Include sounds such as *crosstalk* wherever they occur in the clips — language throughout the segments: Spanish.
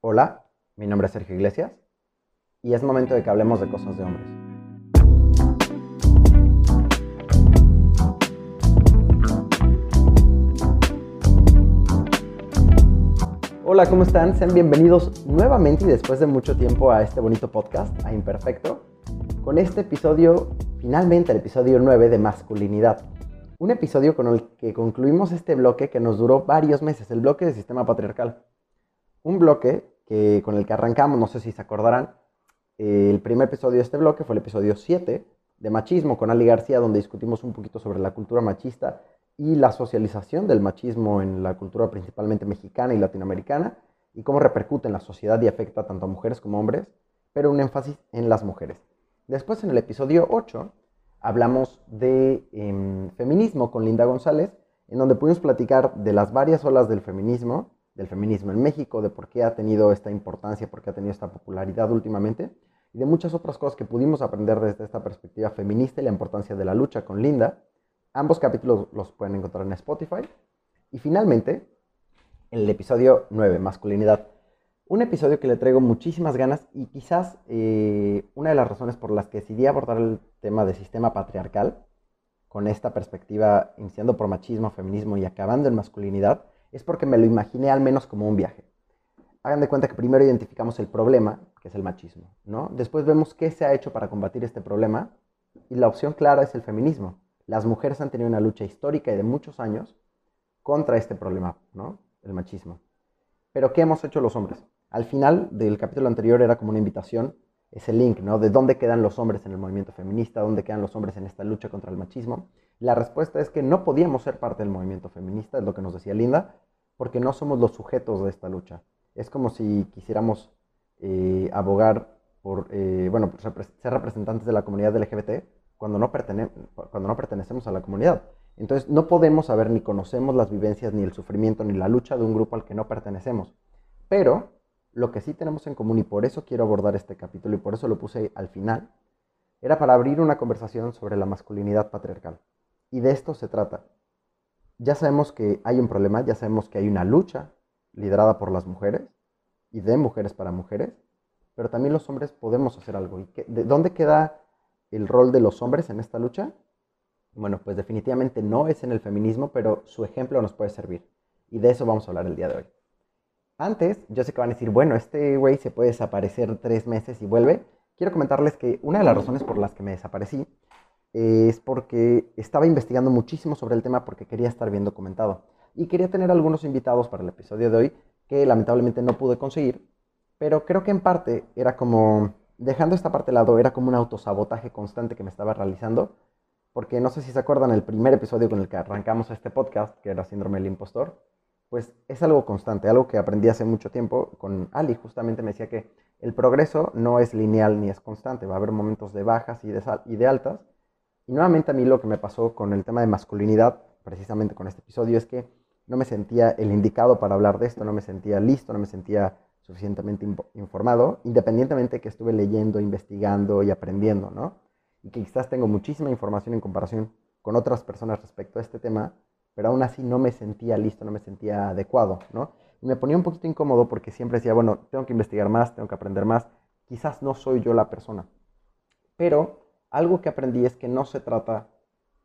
Hola, mi nombre es Sergio Iglesias y es momento de que hablemos de cosas de hombres. Hola, ¿cómo están? Sean bienvenidos nuevamente y después de mucho tiempo a este bonito podcast, a Imperfecto, con este episodio, finalmente el episodio 9 de masculinidad. Un episodio con el que concluimos este bloque que nos duró varios meses, el bloque de sistema patriarcal. Un bloque que, con el que arrancamos, no sé si se acordarán, el primer episodio de este bloque fue el episodio 7 de machismo con Ali García, donde discutimos un poquito sobre la cultura machista y la socialización del machismo en la cultura principalmente mexicana y latinoamericana y cómo repercute en la sociedad y afecta tanto a mujeres como a hombres, pero un énfasis en las mujeres. Después, en el episodio 8, hablamos de em, feminismo con Linda González, en donde pudimos platicar de las varias olas del feminismo del feminismo en México, de por qué ha tenido esta importancia, por qué ha tenido esta popularidad últimamente, y de muchas otras cosas que pudimos aprender desde esta perspectiva feminista y la importancia de la lucha con Linda. Ambos capítulos los pueden encontrar en Spotify. Y finalmente, en el episodio 9, masculinidad. Un episodio que le traigo muchísimas ganas y quizás eh, una de las razones por las que decidí abordar el tema de sistema patriarcal, con esta perspectiva iniciando por machismo, feminismo y acabando en masculinidad, es porque me lo imaginé al menos como un viaje. Hagan de cuenta que primero identificamos el problema, que es el machismo, ¿no? Después vemos qué se ha hecho para combatir este problema y la opción clara es el feminismo. Las mujeres han tenido una lucha histórica y de muchos años contra este problema, ¿no? El machismo. Pero ¿qué hemos hecho los hombres? Al final del capítulo anterior era como una invitación, ese link, ¿no? De dónde quedan los hombres en el movimiento feminista, dónde quedan los hombres en esta lucha contra el machismo. La respuesta es que no podíamos ser parte del movimiento feminista, es lo que nos decía Linda, porque no somos los sujetos de esta lucha. Es como si quisiéramos eh, abogar por, eh, bueno, ser representantes de la comunidad LGBT cuando no, cuando no pertenecemos a la comunidad. Entonces no podemos saber ni conocemos las vivencias, ni el sufrimiento, ni la lucha de un grupo al que no pertenecemos. Pero lo que sí tenemos en común, y por eso quiero abordar este capítulo, y por eso lo puse al final, era para abrir una conversación sobre la masculinidad patriarcal. Y de esto se trata. Ya sabemos que hay un problema, ya sabemos que hay una lucha liderada por las mujeres y de mujeres para mujeres, pero también los hombres podemos hacer algo. ¿Y ¿De dónde queda el rol de los hombres en esta lucha? Bueno, pues definitivamente no es en el feminismo, pero su ejemplo nos puede servir. Y de eso vamos a hablar el día de hoy. Antes, yo sé que van a decir, bueno, este güey se puede desaparecer tres meses y vuelve. Quiero comentarles que una de las razones por las que me desaparecí es porque estaba investigando muchísimo sobre el tema porque quería estar bien documentado. Y quería tener algunos invitados para el episodio de hoy que lamentablemente no pude conseguir, pero creo que en parte era como, dejando esta parte de lado, era como un autosabotaje constante que me estaba realizando, porque no sé si se acuerdan el primer episodio con el que arrancamos este podcast, que era Síndrome del Impostor, pues es algo constante, algo que aprendí hace mucho tiempo con Ali, justamente me decía que el progreso no es lineal ni es constante, va a haber momentos de bajas y de altas, y nuevamente a mí lo que me pasó con el tema de masculinidad, precisamente con este episodio, es que no me sentía el indicado para hablar de esto, no me sentía listo, no me sentía suficientemente informado, independientemente que estuve leyendo, investigando y aprendiendo, ¿no? Y que quizás tengo muchísima información en comparación con otras personas respecto a este tema, pero aún así no me sentía listo, no me sentía adecuado, ¿no? Y me ponía un poquito incómodo porque siempre decía, bueno, tengo que investigar más, tengo que aprender más, quizás no soy yo la persona. Pero algo que aprendí es que no se trata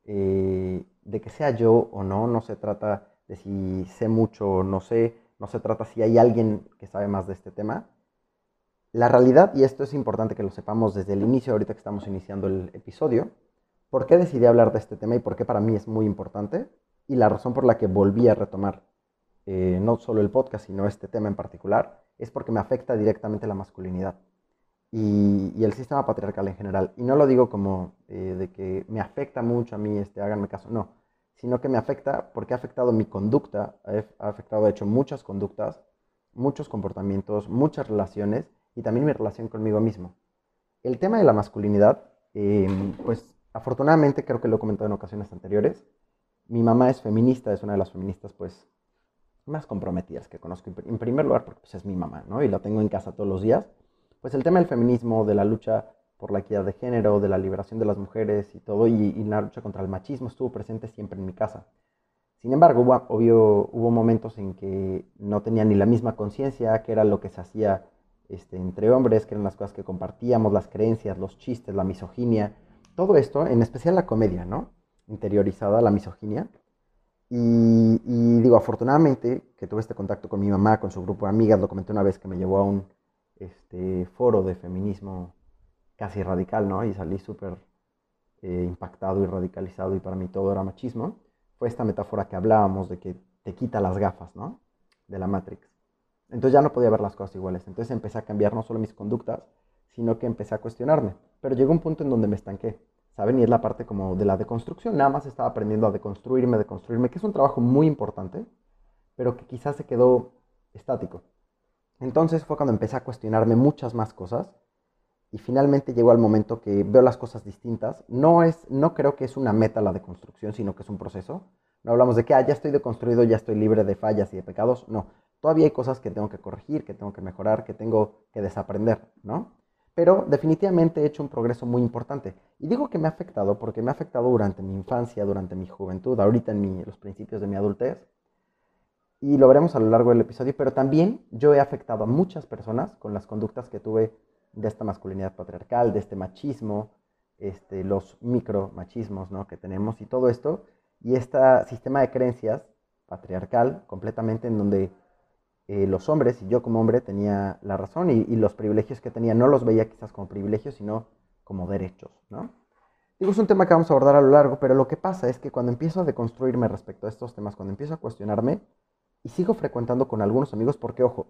eh, de que sea yo o no, no se trata de si sé mucho o no sé, no se trata si hay alguien que sabe más de este tema. La realidad, y esto es importante que lo sepamos desde el inicio, ahorita que estamos iniciando el episodio, por qué decidí hablar de este tema y por qué para mí es muy importante, y la razón por la que volví a retomar eh, no solo el podcast, sino este tema en particular, es porque me afecta directamente la masculinidad y, el sistema patriarcal en general. Y no lo digo como eh, de que me afecta mucho a mí, este, háganme caso, no, sino que me afecta porque ha afectado mi conducta, ha afectado, de hecho, muchas conductas, muchos comportamientos, muchas relaciones y también mi relación conmigo mismo. El tema de la masculinidad, em, pues afortunadamente creo que lo he comentado en ocasiones anteriores, mi mamá es feminista, es una de las feministas pues más comprometidas que conozco, en primer lugar porque pues, es mi mamá, ¿no? Y la tengo en casa todos los días pues el tema del feminismo, de la lucha por la equidad de género, de la liberación de las mujeres y todo, y, la lucha contra el machismo estuvo presente siempre en mi casa. Sin embargo, hubo, obvio, hubo momentos en que no tenía ni la misma conciencia, que era lo que se hacía este, entre hombres, que eran las cosas que compartíamos, las creencias, los chistes, la misoginia, todo esto, en especial la comedia, ¿no? Interiorizada, la misoginia. Y, digo, afortunadamente que tuve este contacto con mi mamá, con su grupo de amigas, lo comenté una vez que me llevó a un este, foro de feminismo casi radical, ¿no? Y salí súper eh, impactado y radicalizado y para mí todo era machismo. Fue esta metáfora que hablábamos de que te quita las gafas, ¿no? De la Matrix. Entonces ya no podía ver las cosas iguales. Entonces empecé a cambiar no solo mis conductas, sino que empecé a cuestionarme. Pero llegó un punto en donde me estanqué. ¿saben? Y es la parte como de la deconstrucción. Nada más estaba aprendiendo a deconstruirme, deconstruirme, que es un trabajo muy importante, pero que quizás se quedó estático. Entonces fue cuando empecé a cuestionarme muchas más cosas y finalmente llegó al momento que veo las cosas distintas. No, es, no creo que es una meta la deconstrucción, sino que es un proceso. No hablamos de que ah, ya estoy deconstruido, ya estoy libre de fallas y de pecados. No, todavía hay cosas que tengo que corregir, que tengo que mejorar, que tengo que desaprender, ¿no? pero definitivamente he hecho un progreso muy importante. Y digo que me ha afectado porque me ha afectado durante mi infancia, durante mi juventud, ahorita en los principios de mi adultez. Y lo veremos a lo largo del episodio, pero también yo he afectado a muchas personas con las conductas que tuve de esta masculinidad patriarcal, de este machismo, este, los micromachismos ¿no? que tenemos y todo esto, y este sistema de creencias patriarcal completamente en donde eh, los hombres, y yo como hombre tenía la razón, y, los privilegios que tenía no los veía quizás como privilegios, sino como derechos, ¿no? Digo, es un tema que vamos a abordar a lo largo, pero lo que pasa es que cuando empiezo a deconstruirme respecto a estos temas, cuando empiezo a cuestionarme, y sigo frecuentando con algunos amigos, porque ojo,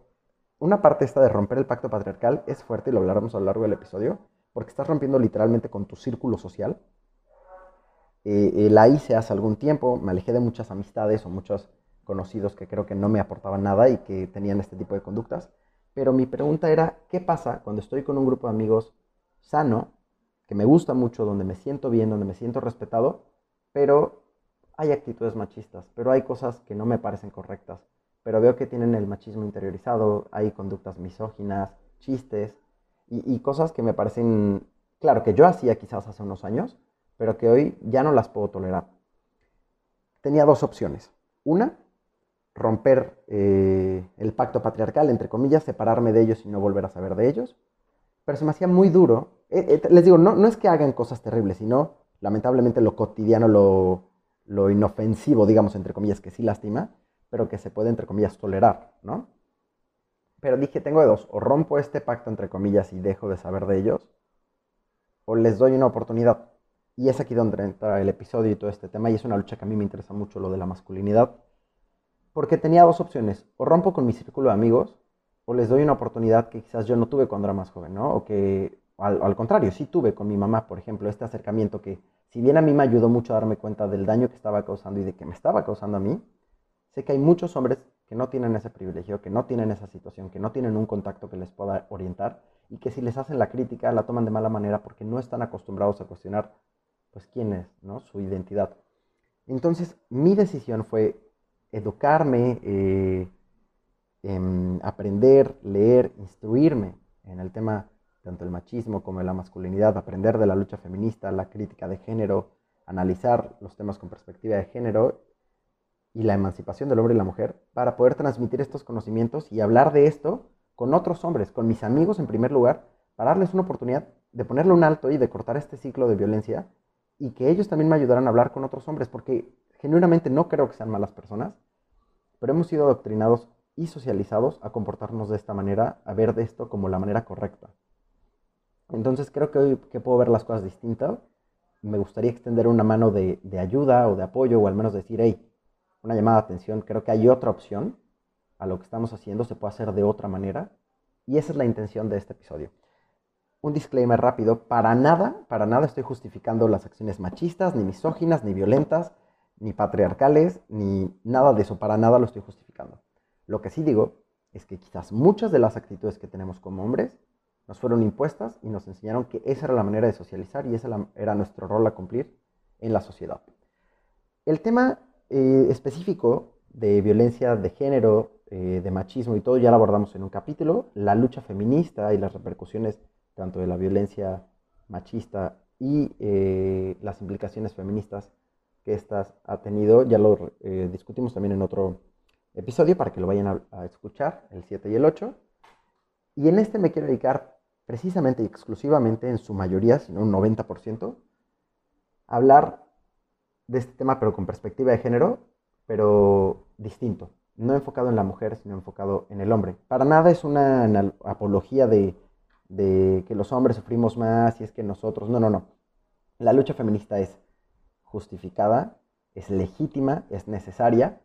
una parte esta de romper el pacto patriarcal es fuerte, y lo hablaremos a lo largo del episodio, porque estás rompiendo literalmente con tu círculo social. Eh, eh, la hice hace algún tiempo, me alejé de muchas amistades o muchos conocidos que creo que no me aportaban nada y que tenían este tipo de conductas. Pero mi pregunta era, ¿qué pasa cuando estoy con un grupo de amigos sano, que me gusta mucho, donde me siento bien, donde me siento respetado, pero hay actitudes machistas, pero hay cosas que no me parecen correctas, pero veo que tienen el machismo interiorizado, hay conductas misóginas, chistes y, cosas que me parecen, claro, que yo hacía quizás hace unos años, pero que hoy ya no las puedo tolerar. Tenía dos opciones. Una, romper eh, el pacto patriarcal, entre comillas, separarme de ellos y no volver a saber de ellos. Pero se me hacía muy duro. Eh, eh, les digo, no es que hagan cosas terribles, sino lamentablemente lo cotidiano, lo, lo inofensivo, digamos, entre comillas, que sí lastima, pero que se puede, entre comillas, tolerar, ¿no? Pero dije, tengo dos, o rompo este pacto, entre comillas, y dejo de saber de ellos, o les doy una oportunidad. Y es aquí donde entra el episodio y todo este tema, y es una lucha que a mí me interesa mucho, lo de la masculinidad porque tenía dos opciones, o rompo con mi círculo de amigos, o les doy una oportunidad que quizás yo no tuve cuando era más joven, ¿no? O que, al, contrario, sí tuve con mi mamá, por ejemplo, este acercamiento que, si bien a mí me ayudó mucho a darme cuenta del daño que estaba causando y de que me estaba causando a mí, sé que hay muchos hombres que no tienen ese privilegio, que no tienen esa situación, que no tienen un contacto que les pueda orientar y que si les hacen la crítica la toman de mala manera porque no están acostumbrados a cuestionar, pues, quién es, ¿no? Su identidad. Entonces, mi decisión fue educarme, eh, aprender, leer, instruirme en el tema tanto el machismo como la masculinidad, aprender de la lucha feminista, la crítica de género, analizar los temas con perspectiva de género y la emancipación del hombre y la mujer, para poder transmitir estos conocimientos y hablar de esto con otros hombres, con mis amigos en primer lugar, para darles una oportunidad de ponerle un alto y de cortar este ciclo de violencia y que ellos también me ayudaran a hablar con otros hombres, porque genuinamente no creo que sean malas personas, pero hemos sido adoctrinados y socializados a comportarnos de esta manera, a ver de esto como la manera correcta. Entonces creo que hoy puedo ver las cosas distintas, me gustaría extender una mano de, de, ayuda o de apoyo, o al menos decir, hey, una llamada de atención, creo que hay otra opción a lo que estamos haciendo, se puede hacer de otra manera, y esa es la intención de este episodio. Un disclaimer rápido, para nada, para nada estoy justificando las acciones machistas, ni misóginas, ni violentas, ni patriarcales, ni nada de eso, para nada lo estoy justificando. Lo que sí digo es que quizás muchas de las actitudes que tenemos como hombres nos fueron impuestas y nos enseñaron que esa era la manera de socializar y ese era nuestro rol a cumplir en la sociedad. El tema eh, específico de violencia de género, eh, de machismo y todo ya lo abordamos en un capítulo, la lucha feminista y las repercusiones tanto de la violencia machista y eh, las implicaciones feministas que estas ha tenido. Ya lo eh, discutimos también en otro episodio para que lo vayan a, a, escuchar, el 7 y el 8. Y en este me quiero dedicar precisamente y exclusivamente, en su mayoría, sino un 90%, a hablar de este tema, pero con perspectiva de género, pero distinto. No enfocado en la mujer, sino enfocado en el hombre. Para nada es una apología de, de que los hombres sufrimos más y es que nosotros. No, no, no. La lucha feminista es justificada, es legítima, es necesaria,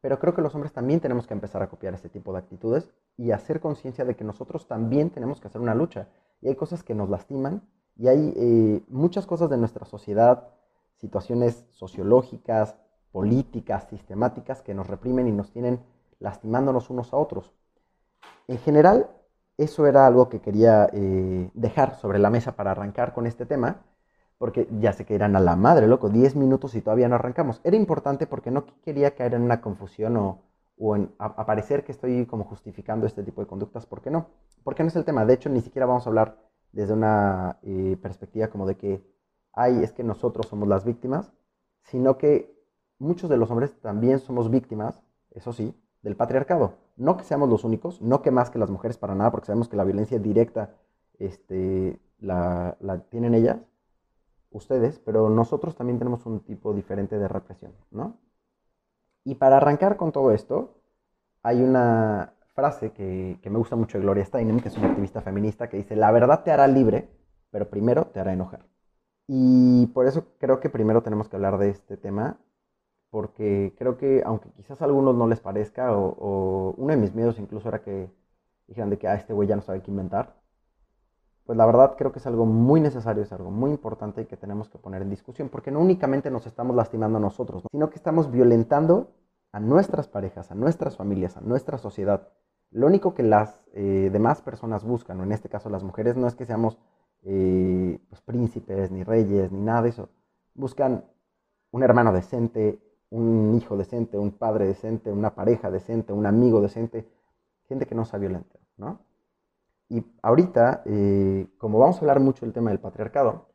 pero creo que los hombres también tenemos que empezar a copiar este tipo de actitudes y hacer conciencia de que nosotros también tenemos que hacer una lucha. Y hay cosas que nos lastiman y hay eh, muchas cosas de nuestra sociedad, situaciones sociológicas, políticas, sistemáticas que nos reprimen y nos tienen lastimándonos unos a otros. En general, eso era algo que quería eh, dejar sobre la mesa para arrancar con este tema, porque ya sé que eran a la madre, loco, 10 minutos y todavía no arrancamos. Era importante porque no quería caer en una confusión o, o en aparecer que estoy como justificando este tipo de conductas, ¿por qué no? Porque no es el tema. De hecho, ni siquiera vamos a hablar desde una eh, perspectiva como de que ay, es que nosotros somos las víctimas, sino que muchos de los hombres también somos víctimas, eso sí, del patriarcado. No que seamos los únicos, no que más que las mujeres para nada, porque sabemos que la violencia directa este, la, la tienen ellas, ustedes, pero nosotros también tenemos un tipo diferente de represión, ¿no? Y para arrancar con todo esto, hay una frase que, que, me gusta mucho de Gloria Steinem, que es una activista feminista, que dice, la verdad te hará libre, pero primero te hará enojar. Y por eso creo que primero tenemos que hablar de este tema, porque creo que aunque quizás a algunos no les parezca, o, uno de mis miedos incluso era que dijeran de que ah, este güey ya no sabe qué inventar, pues la verdad creo que es algo muy necesario, es algo muy importante y que tenemos que poner en discusión, porque no únicamente nos estamos lastimando a nosotros, sino que estamos violentando a nuestras parejas, a nuestras familias, a nuestra sociedad. Lo único que las eh, demás personas buscan, o en este caso las mujeres, no es que seamos eh, pues, príncipes, ni reyes, ni nada de eso. Buscan un hermano decente, un hijo decente, un padre decente, una pareja decente, un amigo decente, gente que no sea violenta, ¿no? Y ahorita, eh, como vamos a hablar mucho del tema del patriarcado,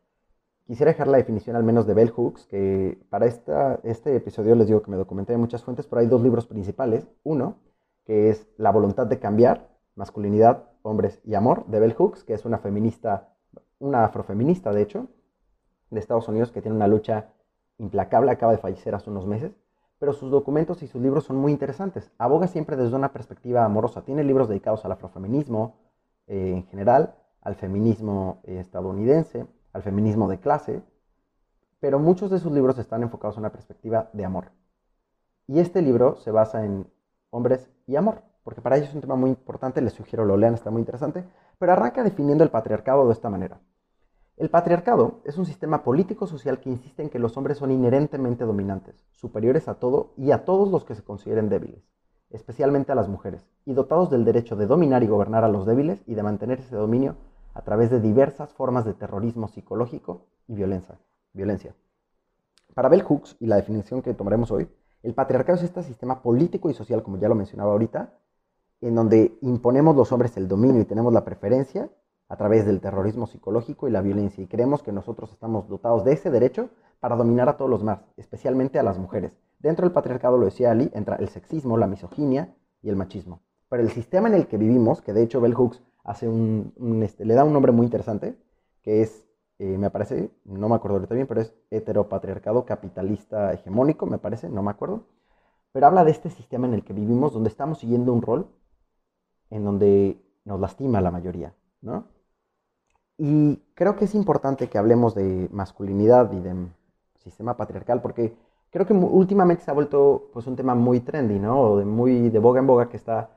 quisiera dejar la definición al menos de Bell Hooks, que para esta, este episodio les digo que me documenté de muchas fuentes, pero hay dos libros principales. Uno, que es La voluntad de cambiar, masculinidad, hombres y amor, de Bell Hooks, que es una feminista una afrofeminista, de hecho, de Estados Unidos, que tiene una lucha implacable, acaba de fallecer hace unos meses, pero sus documentos y sus libros son muy interesantes. Aboga siempre desde una perspectiva amorosa. Tiene libros dedicados al afrofeminismo eh, en general, al feminismo eh, estadounidense, al feminismo de clase, pero muchos de sus libros están enfocados en una perspectiva de amor. Y este libro se basa en hombres y amor, porque para ellos es un tema muy importante, les sugiero lo lean, está muy interesante, pero arranca definiendo el patriarcado de esta manera. El patriarcado es un sistema político-social que insiste en que los hombres son inherentemente dominantes, superiores a todo y a todos los que se consideren débiles, especialmente a las mujeres, y dotados del derecho de dominar y gobernar a los débiles y de mantener ese dominio a través de diversas formas de terrorismo psicológico y violencia. violencia. Para Bell Hooks y la definición que tomaremos hoy, el patriarcado es este sistema político y social, como ya lo mencionaba ahorita, en donde imponemos los hombres el dominio y tenemos la preferencia a través del terrorismo psicológico y la violencia. Y creemos que nosotros estamos dotados de ese derecho para dominar a todos los más, especialmente a las mujeres. Dentro del patriarcado, lo decía Ali, entra el sexismo, la misoginia y el machismo. Pero el sistema en el que vivimos, que de hecho Bell Hooks este, le da un nombre muy interesante, que es, eh, me parece, no me acuerdo ahorita bien, pero es heteropatriarcado capitalista hegemónico, me parece, no me acuerdo. Pero habla de este sistema en el que vivimos, donde estamos siguiendo un rol en donde nos lastima la mayoría, ¿no? Y creo que es importante que hablemos de masculinidad y de sistema patriarcal, porque creo que últimamente se ha vuelto pues un tema muy trendy, ¿no? O de muy de boga en boga que está,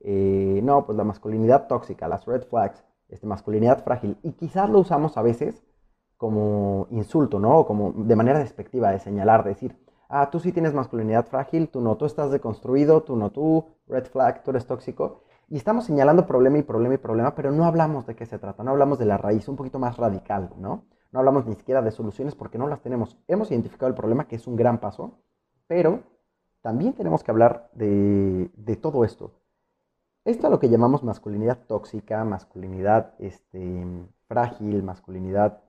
eh, no, pues la masculinidad tóxica, las red flags, este, masculinidad frágil. Y quizás lo usamos a veces como insulto, ¿no? O como de manera despectiva, de señalar, de decir, ah, tú sí tienes masculinidad frágil, tú no, tú estás deconstruido, tú no, tú, red flag, tú eres tóxico. Y estamos señalando problema y problema y problema, pero no hablamos de qué se trata, no hablamos de la raíz, un poquito más radical, ¿no? No hablamos ni siquiera de soluciones porque no las tenemos. Hemos identificado el problema, que es un gran paso, pero también tenemos que hablar de, todo esto. Esto es lo que llamamos masculinidad tóxica, masculinidad este, frágil, masculinidad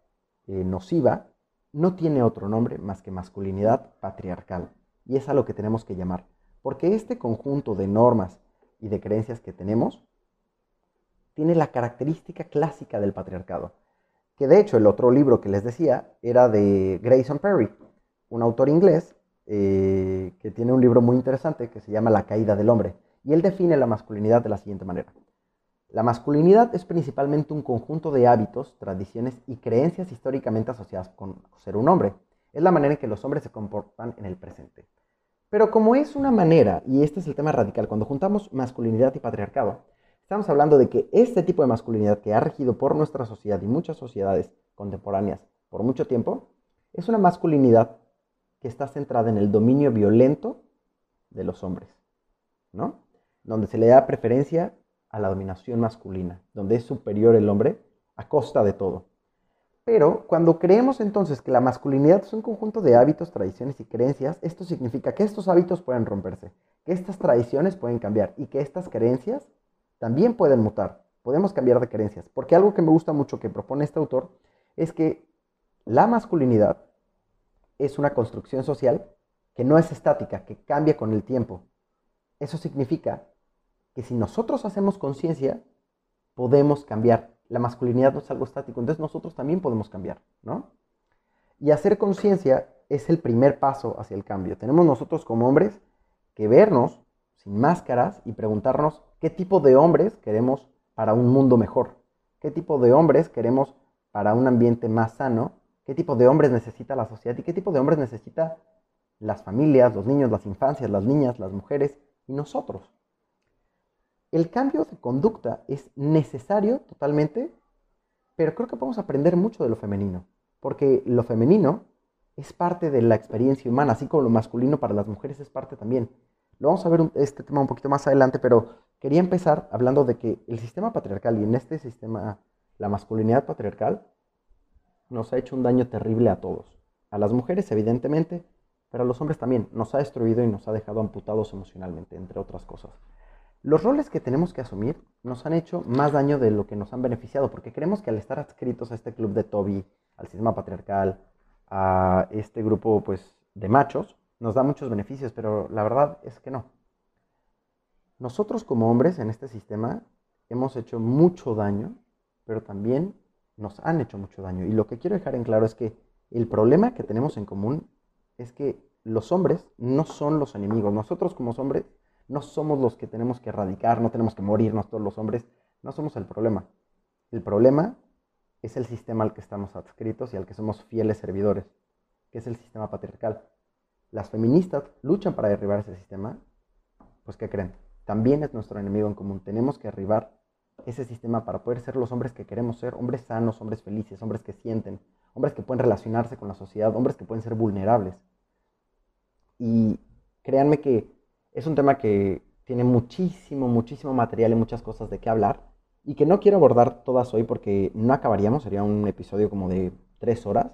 eh, nociva, no tiene otro nombre más que masculinidad patriarcal. Y es a lo que tenemos que llamar. Porque este conjunto de normas y de creencias que tenemos tiene la característica clásica del patriarcado. Que de hecho el otro libro que les decía era de Grayson Perry, un autor inglés eh, que tiene un libro muy interesante que se llama La caída del hombre. Y él define la masculinidad de la siguiente manera. La masculinidad es principalmente un conjunto de hábitos, tradiciones y creencias históricamente asociadas con ser un hombre. Es la manera en que los hombres se comportan en el presente. Pero como es una manera, y este es el tema radical, cuando juntamos masculinidad y patriarcado, estamos hablando de que este tipo de masculinidad que ha regido por nuestra sociedad y muchas sociedades contemporáneas por mucho tiempo, es una masculinidad que está centrada en el dominio violento de los hombres, ¿no? Donde se le da preferencia a la dominación masculina, donde es superior el hombre a costa de todo. Pero cuando creemos entonces que la masculinidad es un conjunto de hábitos, tradiciones y creencias, esto significa que estos hábitos pueden romperse, que estas tradiciones pueden cambiar y que estas creencias también pueden mutar. Podemos cambiar de creencias, porque algo que me gusta mucho que propone este autor es que la masculinidad es una construcción social que no es estática, que cambia con el tiempo. Eso significa que si nosotros hacemos conciencia, podemos cambiar la masculinidad no es algo estático, entonces nosotros también podemos cambiar, ¿no? Y hacer conciencia es el primer paso hacia el cambio. Tenemos nosotros como hombres que vernos sin máscaras y preguntarnos qué tipo de hombres queremos para un mundo mejor, qué tipo de hombres queremos para un ambiente más sano, qué tipo de hombres necesita la sociedad y qué tipo de hombres necesita las familias, los niños, las infancias, las niñas, las mujeres y nosotros. El cambio de conducta es necesario totalmente, pero creo que podemos aprender mucho de lo femenino, porque lo femenino es parte de la experiencia humana, así como lo masculino para las mujeres es parte también. Lo vamos a ver este tema un poquito más adelante, pero quería empezar hablando de que el sistema patriarcal y en este sistema la masculinidad patriarcal nos ha hecho un daño terrible a todos. A las mujeres, evidentemente, pero a los hombres también. Nos ha destruido y nos ha dejado amputados emocionalmente, entre otras cosas. Los roles que tenemos que asumir nos han hecho más daño de lo que nos han beneficiado, porque creemos que al estar adscritos a este club de Toby, al sistema patriarcal, a este grupo pues, de machos, nos da muchos beneficios, pero la verdad es que no. Nosotros como hombres en este sistema hemos hecho mucho daño, pero también nos han hecho mucho daño. Y lo que quiero dejar en claro es que el problema que tenemos en común es que los hombres no son los enemigos. Nosotros como hombres no somos los que tenemos que erradicar, no tenemos que morirnos todos los hombres, no somos el problema. El problema es el sistema al que estamos adscritos y al que somos fieles servidores, que es el sistema patriarcal. Las feministas luchan para derribar ese sistema, pues ¿qué creen? También es nuestro enemigo en común. Tenemos que derribar ese sistema para poder ser los hombres que queremos ser, hombres sanos, hombres felices, hombres que sienten, hombres que pueden relacionarse con la sociedad, hombres que pueden ser vulnerables. Y créanme que es un tema que tiene muchísimo, muchísimo material y muchas cosas de qué hablar y que no quiero abordar todas hoy porque no acabaríamos, sería un episodio como de tres horas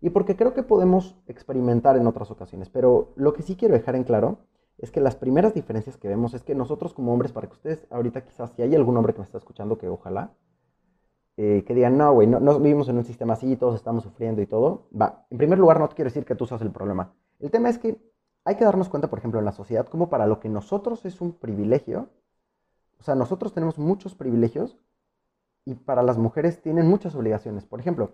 y porque creo que podemos experimentar en otras ocasiones. Pero lo que sí quiero dejar en claro es que las primeras diferencias que vemos es que nosotros como hombres, para que ustedes ahorita quizás, si hay algún hombre que me está escuchando, que ojalá, eh, que digan, no, güey, no, no, vivimos en un sistema así, todos estamos sufriendo y todo, va, en primer lugar no quiero decir que tú seas el problema. El tema es que hay que darnos cuenta, por ejemplo, en la sociedad, como para lo que nosotros es un privilegio, o sea, nosotros tenemos muchos privilegios y para las mujeres tienen muchas obligaciones. Por ejemplo,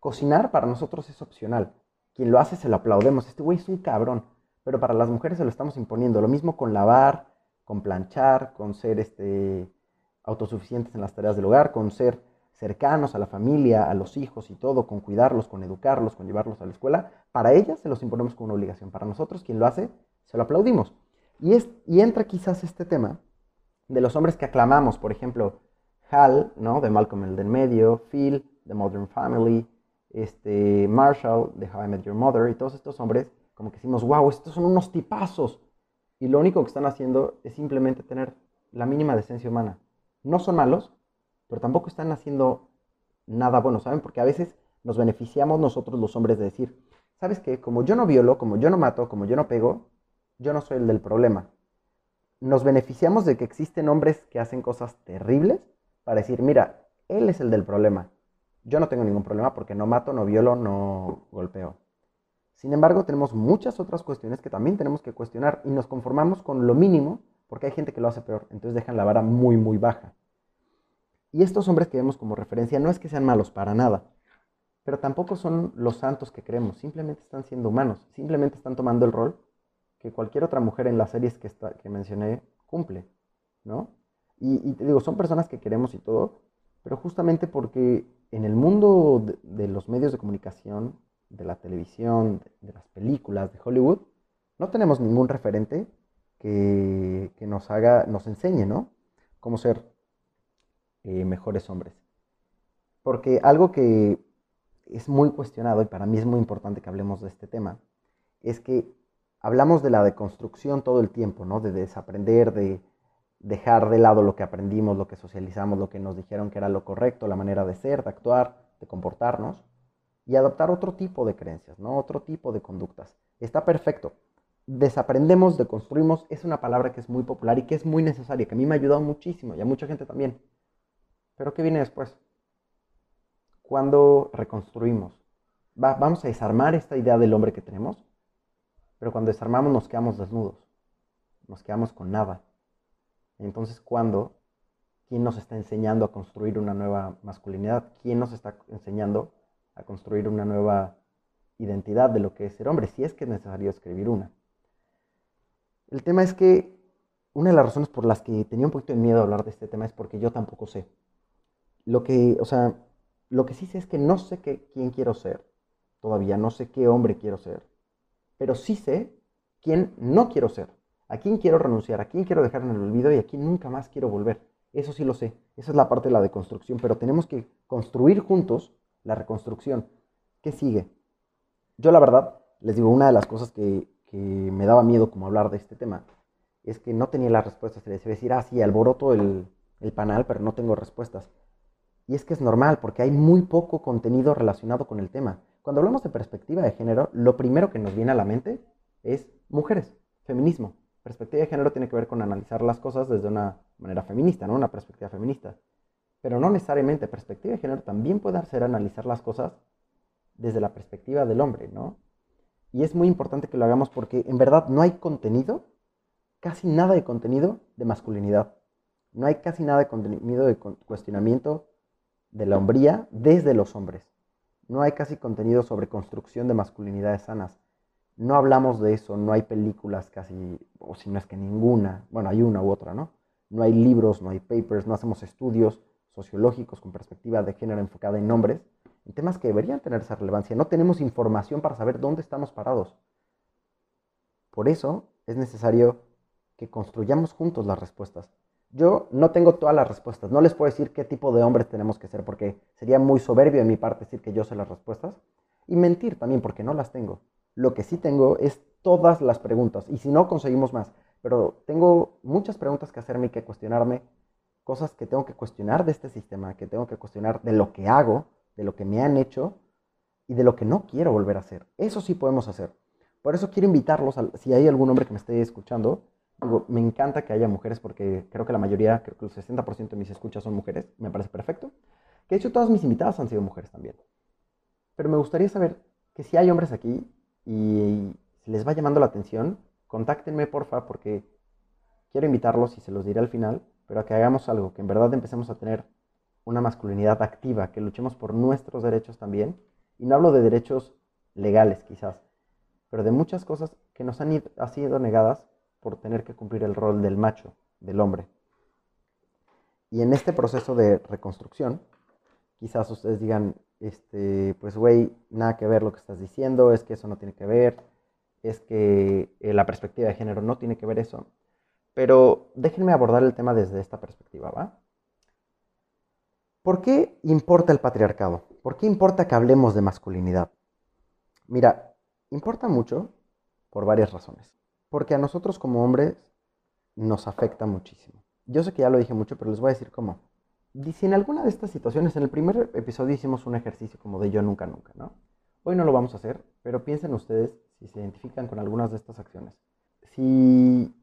cocinar para nosotros es opcional. Quien lo hace se lo aplaudemos. Este güey es un cabrón. Pero para las mujeres se lo estamos imponiendo. Lo mismo con lavar, con planchar, con ser este, autosuficientes en las tareas del hogar, con ser cercanos a la familia, a los hijos y todo, con cuidarlos, con educarlos, con llevarlos a la escuela, para ellas se los imponemos como una obligación. Para nosotros, quien lo hace, se lo aplaudimos. Y, es, y entra quizás este tema de los hombres que aclamamos, por ejemplo, Hal, ¿no? De Malcolm el del medio, Phil, de Modern Family, este, Marshall, de How I Met Your Mother, y todos estos hombres, como que decimos, wow, estos son unos tipazos. Y lo único que están haciendo es simplemente tener la mínima decencia humana. No son malos, pero tampoco están haciendo nada bueno, ¿saben? Porque a veces nos beneficiamos nosotros los hombres de decir, ¿sabes qué? Como yo no violo, como yo no mato, como yo no pego, yo no soy el del problema. Nos beneficiamos de que existen hombres que hacen cosas terribles para decir, mira, él es el del problema. Yo no tengo ningún problema porque no mato, no violo, no golpeo. Sin embargo, tenemos muchas otras cuestiones que también tenemos que cuestionar y nos conformamos con lo mínimo porque hay gente que lo hace peor, entonces dejan la vara muy, muy baja. Y estos hombres que vemos como referencia no es que sean malos para nada, pero tampoco son los santos que creemos, simplemente están siendo humanos, simplemente están tomando el rol que cualquier otra mujer en las series que, que mencioné cumple, ¿no? Y, te digo, son personas que queremos y todo, pero justamente porque en el mundo de, los medios de comunicación, de la televisión, de, las películas, de Hollywood, no tenemos ningún referente que, nos haga, nos enseñe, ¿no? Cómo ser eh, mejores hombres. Porque algo que es muy cuestionado y para mí es muy importante que hablemos de este tema, es que hablamos de la deconstrucción todo el tiempo, ¿no? De desaprender, de dejar de lado lo que aprendimos, lo que socializamos, lo que nos dijeron que era lo correcto, la manera de ser, de actuar, de comportarnos, y adoptar otro tipo de creencias, ¿no? Otro tipo de conductas. Está perfecto. Desaprendemos, deconstruimos, es una palabra que es muy popular y que es muy necesaria, que a mí me ha ayudado muchísimo y a mucha gente también. Pero ¿qué viene después? Cuando reconstruimos, vamos a desarmar esta idea del hombre que tenemos, pero cuando desarmamos nos quedamos desnudos, nos quedamos con nada entonces, ¿cuándo? ¿Quién nos está enseñando a construir una nueva masculinidad? ¿Quién nos está enseñando a construir una nueva identidad de lo que es ser hombre? Si es que es necesario escribir una. El tema es que una de las razones por las que tenía un poquito de miedo a hablar de este tema es porque yo tampoco sé. Lo que, o sea, lo que sí sé es que no sé qué, quién quiero ser. Todavía no sé qué hombre quiero ser. Pero sí sé quién no quiero ser a quién quiero renunciar, a quién quiero dejar en el olvido y a quién nunca más quiero volver. Eso sí lo sé. Esa es la parte de la deconstrucción, pero tenemos que construir juntos la reconstrucción. ¿Qué sigue? Yo la verdad, les digo, una de las cosas que, me daba miedo como hablar de este tema es que no tenía las respuestas. Se les iba a decir, ah, sí, alboroto el, el panal, pero no tengo respuestas. Y es que es normal, porque hay muy poco contenido relacionado con el tema. Cuando hablamos de perspectiva de género, lo primero que nos viene a la mente es mujeres, feminismo. Perspectiva de género tiene que ver con analizar las cosas desde una manera feminista, ¿no? Una perspectiva feminista. Pero no necesariamente. Perspectiva de género también puede hacer analizar las cosas desde la perspectiva del hombre, ¿no? Y es muy importante que lo hagamos porque en verdad no hay contenido, casi nada de contenido de masculinidad. No hay casi nada de contenido de cuestionamiento de la hombría desde los hombres. No hay casi contenido sobre construcción de masculinidades sanas. No hablamos de eso, no hay películas casi, o si no es que ninguna, bueno, hay una u otra, ¿no? No hay libros, no hay papers, no hacemos estudios sociológicos con perspectiva de género enfocada en nombres, en temas que deberían tener esa relevancia. No tenemos información para saber dónde estamos parados. Por eso es necesario que construyamos juntos las respuestas. Yo no tengo todas las respuestas, no les puedo decir qué tipo de hombres tenemos que ser, porque sería muy soberbio de mi parte decir que yo sé las respuestas, y mentir también, porque no las tengo. Lo que sí tengo es todas las preguntas. Y si no, conseguimos más. Pero tengo muchas preguntas que hacerme y que cuestionarme. Cosas que tengo que cuestionar de este sistema, que tengo que cuestionar de lo que hago, de lo que me han hecho y de lo que no quiero volver a hacer. Eso sí podemos hacer. Por eso quiero invitarlos, si hay algún hombre que me esté escuchando, me encanta que haya mujeres porque creo que la mayoría, creo que el 60% de mis escuchas son mujeres, me parece perfecto. Que de hecho todas mis invitadas han sido mujeres también. Pero me gustaría saber que si hay hombres aquí y si les va llamando la atención, contáctenme porfa porque quiero invitarlos y se los diré al final, pero a que hagamos algo, que en verdad empecemos a tener una masculinidad activa, que luchemos por nuestros derechos también. Y no hablo de derechos legales quizás, pero de muchas cosas que nos han sido negadas por tener que cumplir el rol del macho, del hombre. Y en este proceso de reconstrucción, quizás ustedes digan, este, pues güey, nada que ver lo que estás diciendo, es que eso no tiene que ver, es que eh, la perspectiva de género no tiene que ver eso. Pero déjenme abordar el tema desde esta perspectiva, ¿va? ¿Por qué importa el patriarcado? ¿Por qué importa que hablemos de masculinidad? Mira, importa mucho por varias razones. Porque a nosotros como hombres nos afecta muchísimo. Yo sé que ya lo dije mucho, pero les voy a decir cómo si en alguna de estas situaciones, en el primer episodio hicimos un ejercicio como de yo nunca, nunca, ¿no? Hoy no lo vamos a hacer, pero piensen ustedes si se identifican con algunas de estas acciones. Si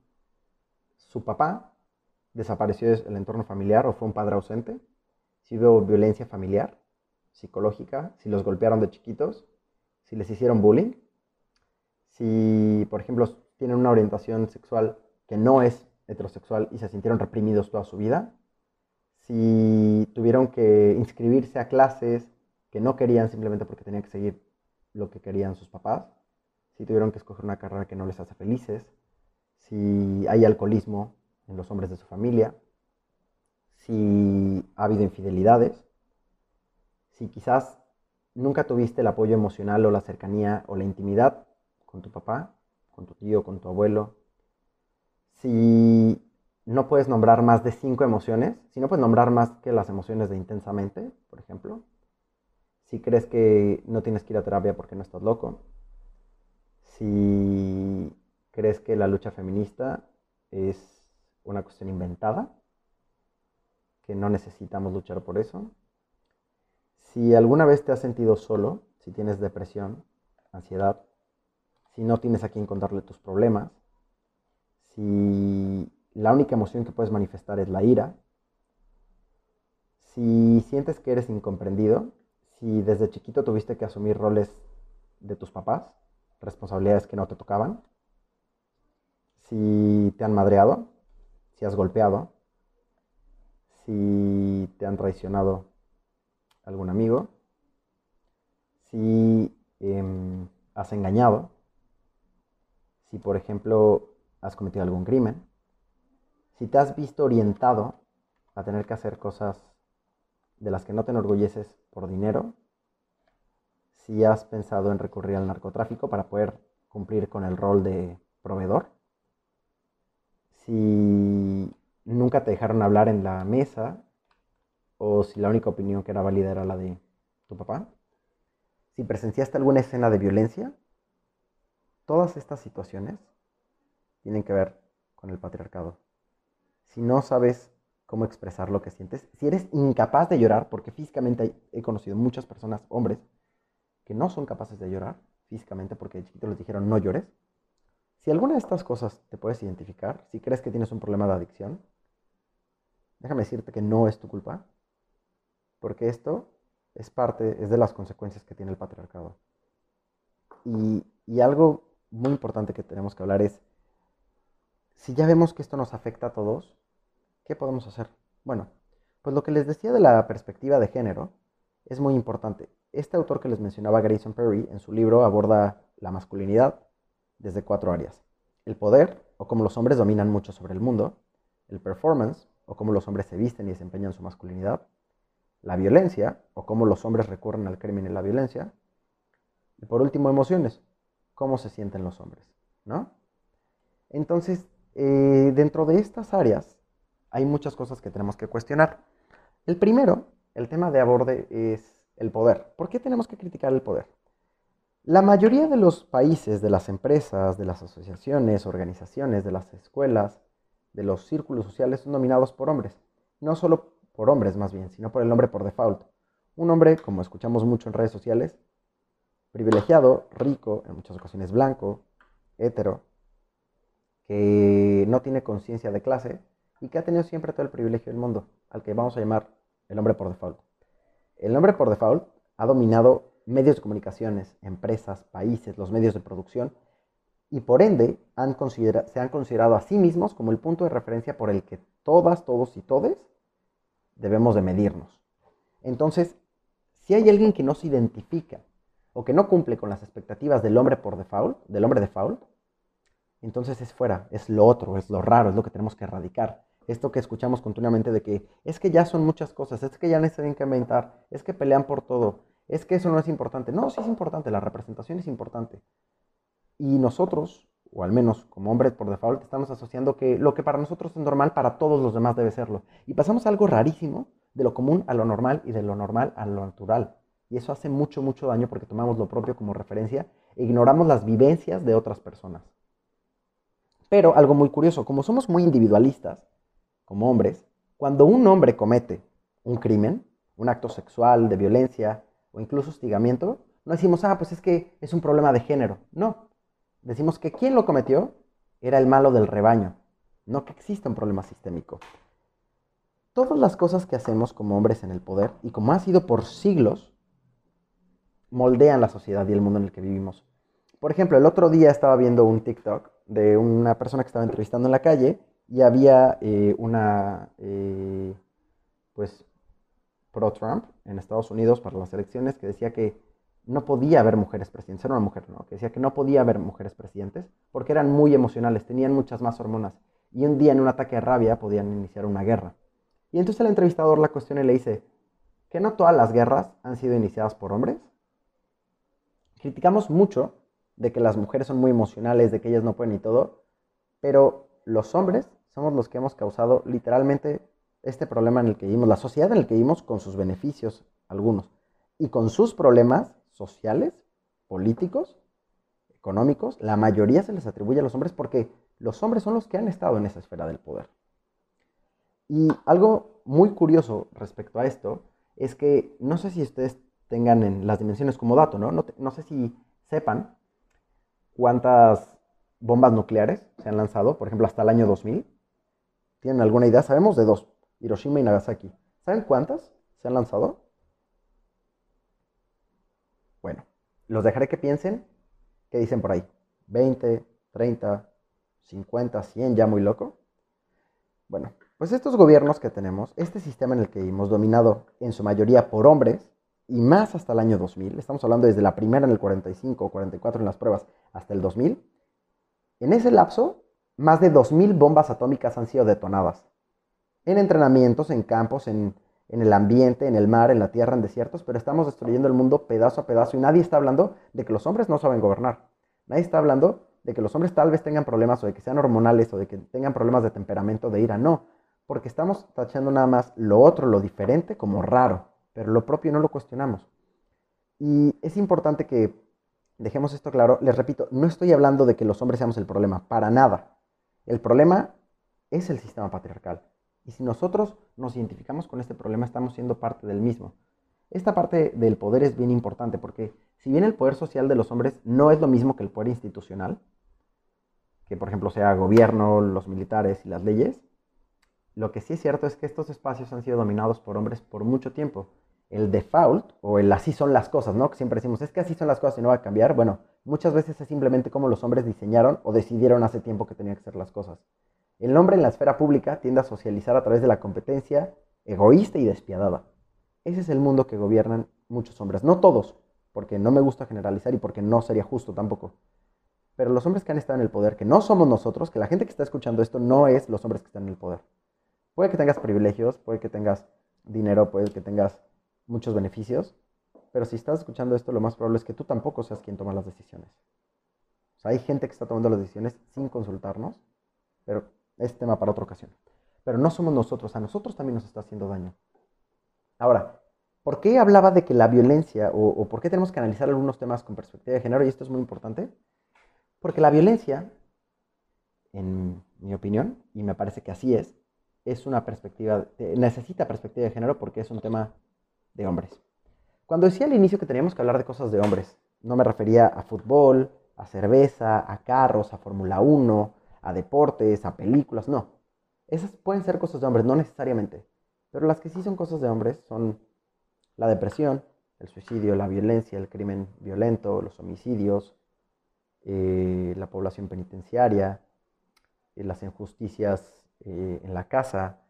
su papá desapareció del entorno familiar o fue un padre ausente, si hubo violencia familiar, psicológica, si los golpearon de chiquitos, si les hicieron bullying, si, por ejemplo, tienen una orientación sexual que no es heterosexual y se sintieron reprimidos toda su vida, si tuvieron que inscribirse a clases que no querían simplemente porque tenían que seguir lo que querían sus papás, si tuvieron que escoger una carrera que no les hace felices, si hay alcoholismo en los hombres de su familia, si ha habido infidelidades, si quizás nunca tuviste el apoyo emocional o la cercanía o la intimidad con tu papá, con tu tío, con tu abuelo, si no puedes nombrar más de cinco emociones, si no puedes nombrar más que las emociones de intensamente, por ejemplo, si crees que no tienes que ir a terapia porque no estás loco, si crees que la lucha feminista es una cuestión inventada, que no necesitamos luchar por eso, si alguna vez te has sentido solo, si tienes depresión, ansiedad, si no tienes a quien contarle tus problemas, si la única emoción que puedes manifestar es la ira, si sientes que eres incomprendido, si desde chiquito tuviste que asumir roles de tus papás, responsabilidades que no te tocaban, si te han madreado, si has golpeado, si te han traicionado algún amigo, si em, has engañado, si por ejemplo has cometido algún crimen, si te has visto orientado a tener que hacer cosas de las que no te enorgulleces por dinero, si has pensado en recurrir al narcotráfico para poder cumplir con el rol de proveedor, si nunca te dejaron hablar en la mesa o si la única opinión que era válida era la de tu papá, si presenciaste alguna escena de violencia, todas estas situaciones tienen que ver con el patriarcado. Si no sabes cómo expresar lo que sientes, si eres incapaz de llorar, porque físicamente he conocido muchas personas, hombres, que no son capaces de llorar físicamente porque de chiquito les dijeron no llores, si alguna de estas cosas te puedes identificar, si crees que tienes un problema de adicción, déjame decirte que no es tu culpa, porque esto es parte, es de las consecuencias que tiene el patriarcado. Y, y algo muy importante que tenemos que hablar es, si ya vemos que esto nos afecta a todos, ¿qué podemos hacer? Bueno, pues lo que les decía de la perspectiva de género es muy importante. Este autor que les mencionaba, Grayson Perry, en su libro aborda la masculinidad desde cuatro áreas. El poder, o cómo los hombres dominan mucho sobre el mundo. El performance, o cómo los hombres se visten y desempeñan su masculinidad. La violencia, o cómo los hombres recurren al crimen y la violencia. Y por último, emociones, cómo se sienten los hombres, ¿no? Entonces, eh, dentro de estas áreas hay muchas cosas que tenemos que cuestionar. El primero, el tema de aborde es el poder. ¿Por qué tenemos que criticar el poder? La mayoría de los países, de las empresas, de las asociaciones, organizaciones, de las escuelas, de los círculos sociales son dominados por hombres. No solo por hombres más bien, sino por el hombre por default. Un hombre, como escuchamos mucho en redes sociales, privilegiado, rico, en muchas ocasiones blanco, hetero, que no tiene conciencia de clase y que ha tenido siempre todo el privilegio del mundo, al que vamos a llamar el hombre por default. El hombre por default ha dominado medios de comunicaciones, empresas, países, los medios de producción, y por ende se han considerado a sí mismos como el punto de referencia por el que todas, todos y todes debemos de medirnos. Entonces, si hay alguien que no se identifica o que no cumple con las expectativas del hombre por default, del hombre default, entonces es fuera, es lo otro, es lo raro, es lo que tenemos que erradicar. Esto que escuchamos continuamente de que es que ya son muchas cosas, es que ya necesitan que inventar, es que pelean por todo, es que eso no es importante. No, sí es importante, la representación es importante. Y nosotros, o al menos como hombres por default, estamos asociando que lo que para nosotros es normal, para todos los demás debe serlo. Y pasamos algo rarísimo de lo común a lo normal y de lo normal a lo natural. Y eso hace mucho, mucho daño porque tomamos lo propio como referencia e ignoramos las vivencias de otras personas. Pero algo muy curioso, como somos muy individualistas, como hombres, cuando un hombre comete un crimen, un acto sexual, de violencia o incluso hostigamiento, no decimos, ah, pues es que es un problema de género. No, decimos que quien lo cometió era el malo del rebaño, no que exista un problema sistémico. Todas las cosas que hacemos como hombres en el poder, y como ha sido por siglos, moldean la sociedad y el mundo en el que vivimos. Por ejemplo, el otro día estaba viendo un TikTok de una persona que estaba entrevistando en la calle y había eh, una, eh, pues, pro-Trump en Estados Unidos para las elecciones que decía que no podía haber mujeres presidentes, era una mujer, ¿no? Que decía que no podía haber mujeres presidentes porque eran muy emocionales, tenían muchas más hormonas y un día en un ataque de rabia podían iniciar una guerra. Y entonces el entrevistador la cuestiona y le dice, ¿que no todas las guerras han sido iniciadas por hombres? Criticamos mucho de que las mujeres son muy emocionales, de que ellas no pueden y todo, pero los hombres somos los que hemos causado literalmente este problema en el que vivimos, la sociedad en la que vivimos con sus beneficios, algunos, y con sus problemas sociales, políticos, económicos, la mayoría se les atribuye a los hombres porque los hombres son los que han estado en esa esfera del poder. Y algo muy curioso respecto a esto es que no sé si ustedes tengan en las dimensiones como dato, ¿no? No, sé si sepan cuántas bombas nucleares se han lanzado, por ejemplo, hasta el año 2000. ¿Tienen alguna idea? Sabemos de dos, Hiroshima y Nagasaki. ¿Saben cuántas se han lanzado? Bueno, los dejaré que piensen. ¿Qué dicen por ahí? ¿20, 30, 50, 100, ya muy loco? Bueno, pues estos gobiernos que tenemos, este sistema en el que vivimos, dominado en su mayoría por hombres, y más hasta el año 2000, estamos hablando desde la primera en el 45 o 44 en las pruebas hasta el 2000, en ese lapso, más de 2.000 bombas atómicas han sido detonadas. En entrenamientos, en campos, en, en el ambiente, en el mar, en la tierra, en desiertos, pero estamos destruyendo el mundo pedazo a pedazo y nadie está hablando de que los hombres no saben gobernar. Nadie está hablando de que los hombres tal vez tengan problemas o de que sean hormonales o de que tengan problemas de temperamento, de ira. No, porque estamos tachando nada más lo otro, lo diferente, como raro, pero lo propio no lo cuestionamos. Y es importante que dejemos esto claro. Les repito, no estoy hablando de que los hombres seamos el problema, para nada. El problema es el sistema patriarcal. Y si nosotros nos identificamos con este problema, estamos siendo parte del mismo. Esta parte del poder es bien importante porque si bien el poder social de los hombres no es lo mismo que el poder institucional, que por ejemplo sea gobierno, los militares y las leyes, lo que sí es cierto es que estos espacios han sido dominados por hombres por mucho tiempo. El default o el así son las cosas, ¿no? Que siempre decimos, es que así son las cosas y no va a cambiar. Bueno, muchas veces es simplemente como los hombres diseñaron o decidieron hace tiempo que tenían que ser las cosas. El hombre en la esfera pública tiende a socializar a través de la competencia egoísta y despiadada. Ese es el mundo que gobiernan muchos hombres. No todos, porque no me gusta generalizar y porque no sería justo tampoco. Pero los hombres que han estado en el poder, que no somos nosotros, que la gente que está escuchando esto no es los hombres que están en el poder. Puede que tengas privilegios, puede que tengas dinero, puede que tengas muchos beneficios, pero si estás escuchando esto, lo más probable es que tú tampoco seas quien toma las decisiones. O hay gente que está tomando las decisiones sin consultarnos, pero es tema para otra ocasión. Pero no somos nosotros, a nosotros también nos está haciendo daño. Ahora, ¿por qué hablaba de que la violencia, o, o por qué tenemos que analizar algunos temas con perspectiva de género? Y esto es muy importante, porque la violencia, en mi opinión, y me parece que así es, es una perspectiva, necesita perspectiva de género porque es un tema de hombres. Cuando decía al inicio que teníamos que hablar de cosas de hombres, no me refería a fútbol, a cerveza, a carros, a Fórmula 1, a deportes, a películas, no. Esas pueden ser cosas de hombres, no necesariamente. Pero las que sí son cosas de hombres son la depresión, el suicidio, la violencia, el crimen violento, los homicidios, eh, la población penitenciaria, eh, las injusticias eh, en la casa,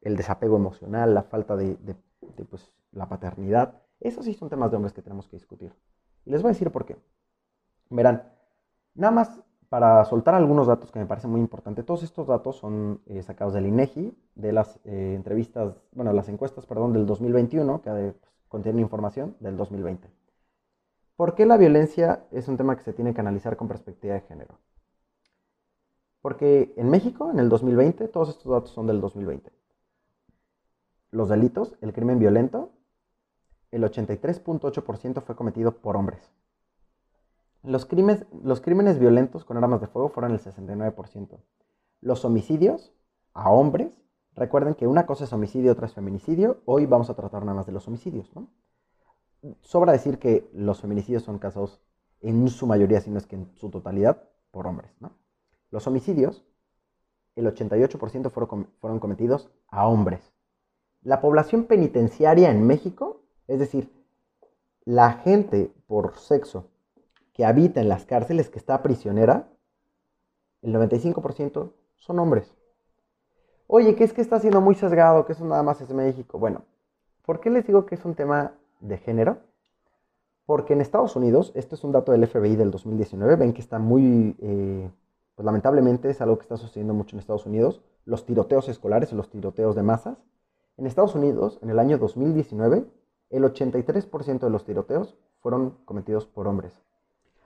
el desapego emocional, la falta de, pues, la paternidad. Esos sí son temas de hombres que tenemos que discutir. Y les voy a decir por qué. Verán, nada más para soltar algunos datos que me parecen muy importantes. Todos estos datos son eh, sacados del INEGI, de las eh, entrevistas, bueno, las encuestas, perdón, del 2021, que pues, contienen información del 2020. ¿Por qué la violencia es un tema que se tiene que analizar con perspectiva de género? Porque en México, en el 2020, todos estos datos son del 2020. Los delitos, el crimen violento, el 83.8% fue cometido por hombres. Los crímenes, los crímenes violentos con armas de fuego fueron el 69%. Los homicidios a hombres, recuerden que una cosa es homicidio, otra es feminicidio. Hoy vamos a tratar nada más de los homicidios. ¿no? Sobra decir que los feminicidios son casos en su mayoría, si no es que en su totalidad, por hombres. Los homicidios, el 88% fueron, fueron cometidos a hombres. La población penitenciaria en México, es decir, la gente por sexo que habita en las cárceles, que está prisionera, el 95% son hombres. Oye, ¿qué es que está siendo muy sesgado? Que eso nada más es México. Bueno, ¿por qué les digo que es un tema de género? Porque en Estados Unidos, esto es un dato del FBI del 2019, ven que está muy, eh, pues lamentablemente es algo que está sucediendo mucho en Estados Unidos, los tiroteos escolares los tiroteos de masas. En Estados Unidos, en el año 2019, el 83% de los tiroteos fueron cometidos por hombres.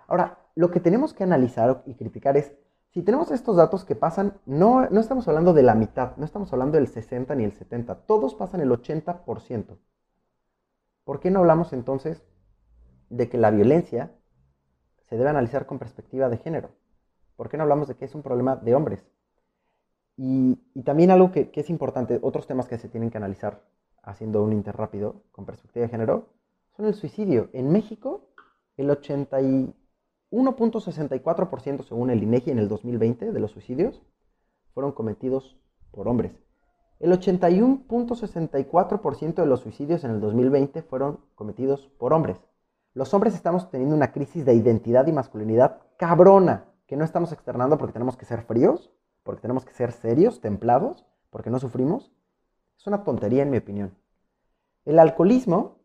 Ahora, lo que tenemos que analizar y criticar es, si tenemos estos datos que pasan, no, no estamos hablando de la mitad, no estamos hablando del 60 ni el 70, todos pasan el 80%. ¿Por qué no hablamos entonces de que la violencia se debe analizar con perspectiva de género? ¿Por qué no hablamos de que es un problema de hombres? Y, también algo que, es importante, otros temas que se tienen que analizar haciendo un inter rápido con perspectiva de género, son el suicidio. En México, el 81.64% según el INEGI en el 2020 de los suicidios fueron cometidos por hombres. El 81.64% de los suicidios en el 2020 fueron cometidos por hombres. Los hombres estamos teniendo una crisis de identidad y masculinidad cabrona, que no estamos externando porque tenemos que ser fríos, porque tenemos que ser serios, templados, porque no sufrimos. Es una tontería en mi opinión. El alcoholismo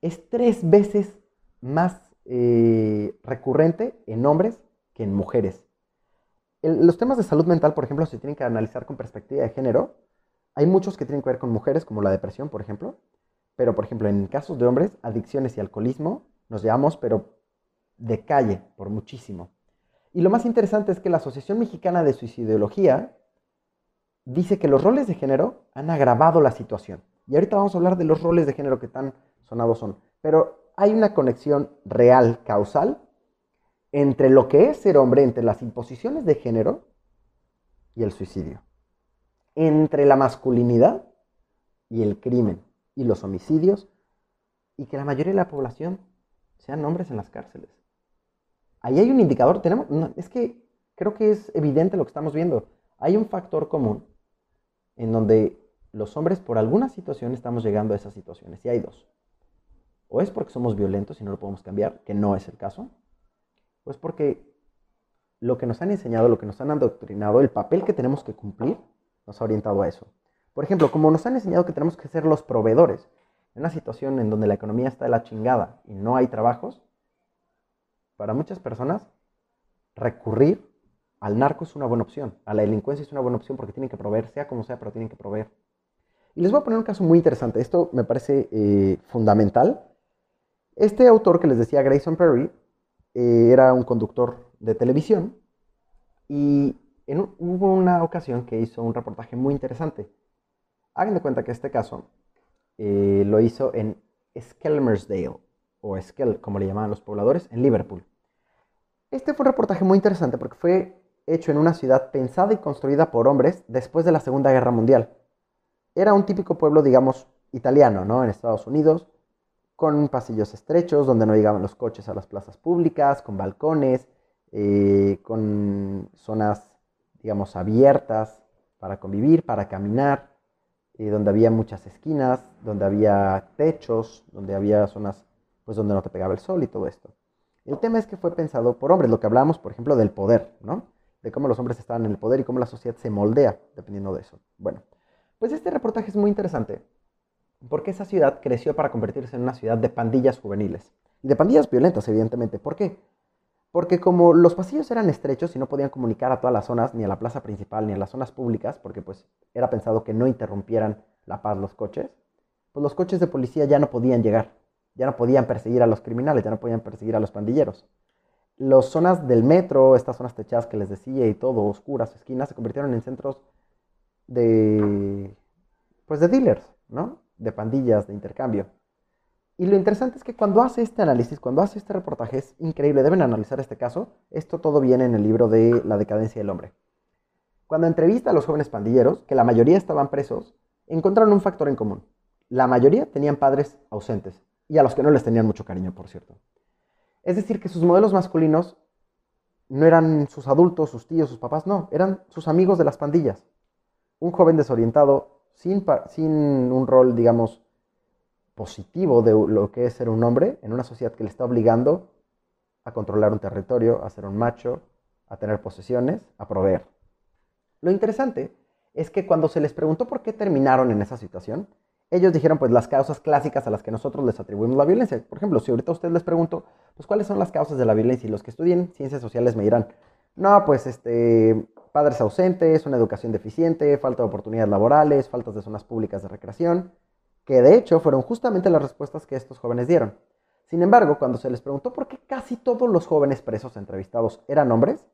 es tres veces más eh, recurrente en hombres que en mujeres. los temas de salud mental, por ejemplo, se tienen que analizar con perspectiva de género. Hay muchos que tienen que ver con mujeres, como la depresión, por ejemplo. Pero, por ejemplo, en casos de hombres, adicciones y alcoholismo nos llevamos, pero de calle, por muchísimo. Y lo más interesante es que la Asociación Mexicana de Suicidología dice que los roles de género han agravado la situación. Y ahorita vamos a hablar de los roles de género que tan sonados son. Pero hay una conexión real, causal, entre lo que es ser hombre, entre las imposiciones de género y el suicidio. Entre la masculinidad y el crimen y los homicidios. Y que la mayoría de la población sean hombres en las cárceles ahí hay un indicador, tenemos, es que creo que es evidente lo que estamos viendo. Hay un factor común en donde los hombres por alguna situación estamos llegando a esas situaciones. Y hay dos. O es porque somos violentos y no lo podemos cambiar, que no es el caso. O es porque lo que nos han enseñado, lo que nos han adoctrinado, el papel que tenemos que cumplir, nos ha orientado a eso. Por ejemplo, como nos han enseñado que tenemos que ser los proveedores, en una situación en donde la economía está de la chingada y no hay trabajos, para muchas personas, recurrir al narco es una buena opción, a la delincuencia es una buena opción porque tienen que proveer, sea como sea, pero tienen que proveer. Y les voy a poner un caso muy interesante, esto me parece eh, fundamental. Este autor que les decía, Grayson Perry, eh, era un conductor de televisión y hubo una ocasión que hizo un reportaje muy interesante. Hagan de cuenta que este caso eh, lo hizo en Skelmersdale, o Esquel, como le llamaban los pobladores, en Liverpool. Este fue un reportaje muy interesante porque fue hecho en una ciudad pensada y construida por hombres después de la Segunda Guerra Mundial. Era un típico pueblo, digamos, italiano, ¿no? En Estados Unidos, con pasillos estrechos donde no llegaban los coches a las plazas públicas, con balcones, eh, con zonas, digamos, abiertas para convivir, para caminar, eh, donde había muchas esquinas, donde había techos, donde había zonas pues donde no te pegaba el sol y todo esto. El tema es que fue pensado por hombres, lo que hablábamos, por ejemplo, del poder, ¿no? De cómo los hombres estaban en el poder y cómo la sociedad se moldea dependiendo de eso. Bueno, pues este reportaje es muy interesante porque esa ciudad creció para convertirse en una ciudad de pandillas juveniles. Y de pandillas violentas, evidentemente. ¿Por qué? Porque como los pasillos eran estrechos y no podían comunicar a todas las zonas, ni a la plaza principal, ni a las zonas públicas, porque pues era pensado que no interrumpieran la paz los coches, pues los coches de policía ya no podían llegar ya no podían perseguir a los criminales, ya no podían perseguir a los pandilleros. Las zonas del metro, estas zonas techadas que les decía y todo, oscuras, esquinas, se convirtieron en centros de, pues de dealers, ¿no? De pandillas, de intercambio. Y lo interesante es que cuando hace este análisis, cuando hace este reportaje, es increíble, deben analizar este caso. Esto todo viene en el libro de La decadencia del hombre. Cuando entrevista a los jóvenes pandilleros, que la mayoría estaban presos, encontraron un factor en común. La mayoría tenían padres ausentes, y a los que no les tenían mucho cariño, por cierto. Es decir, que sus modelos masculinos no eran sus adultos, sus tíos, sus papás, no, eran sus amigos de las pandillas. Un joven desorientado, sin, sin un rol, digamos, positivo de lo que es ser un hombre en una sociedad que le está obligando a controlar un territorio, a ser un macho, a tener posesiones, a proveer. Lo interesante es que cuando se les preguntó por qué terminaron en esa situación, ellos dijeron pues las causas clásicas a las que nosotros les atribuimos la violencia. Por ejemplo, si ahorita a ustedes les pregunto, pues cuáles son las causas de la violencia y los que estudien ciencias sociales me dirán, no, pues este, padres ausentes, una educación deficiente, falta de oportunidades laborales, faltas de zonas públicas de recreación, que de hecho fueron justamente las respuestas que estos jóvenes dieron. Sin embargo, cuando se les preguntó por qué casi todos los jóvenes presos entrevistados eran hombres,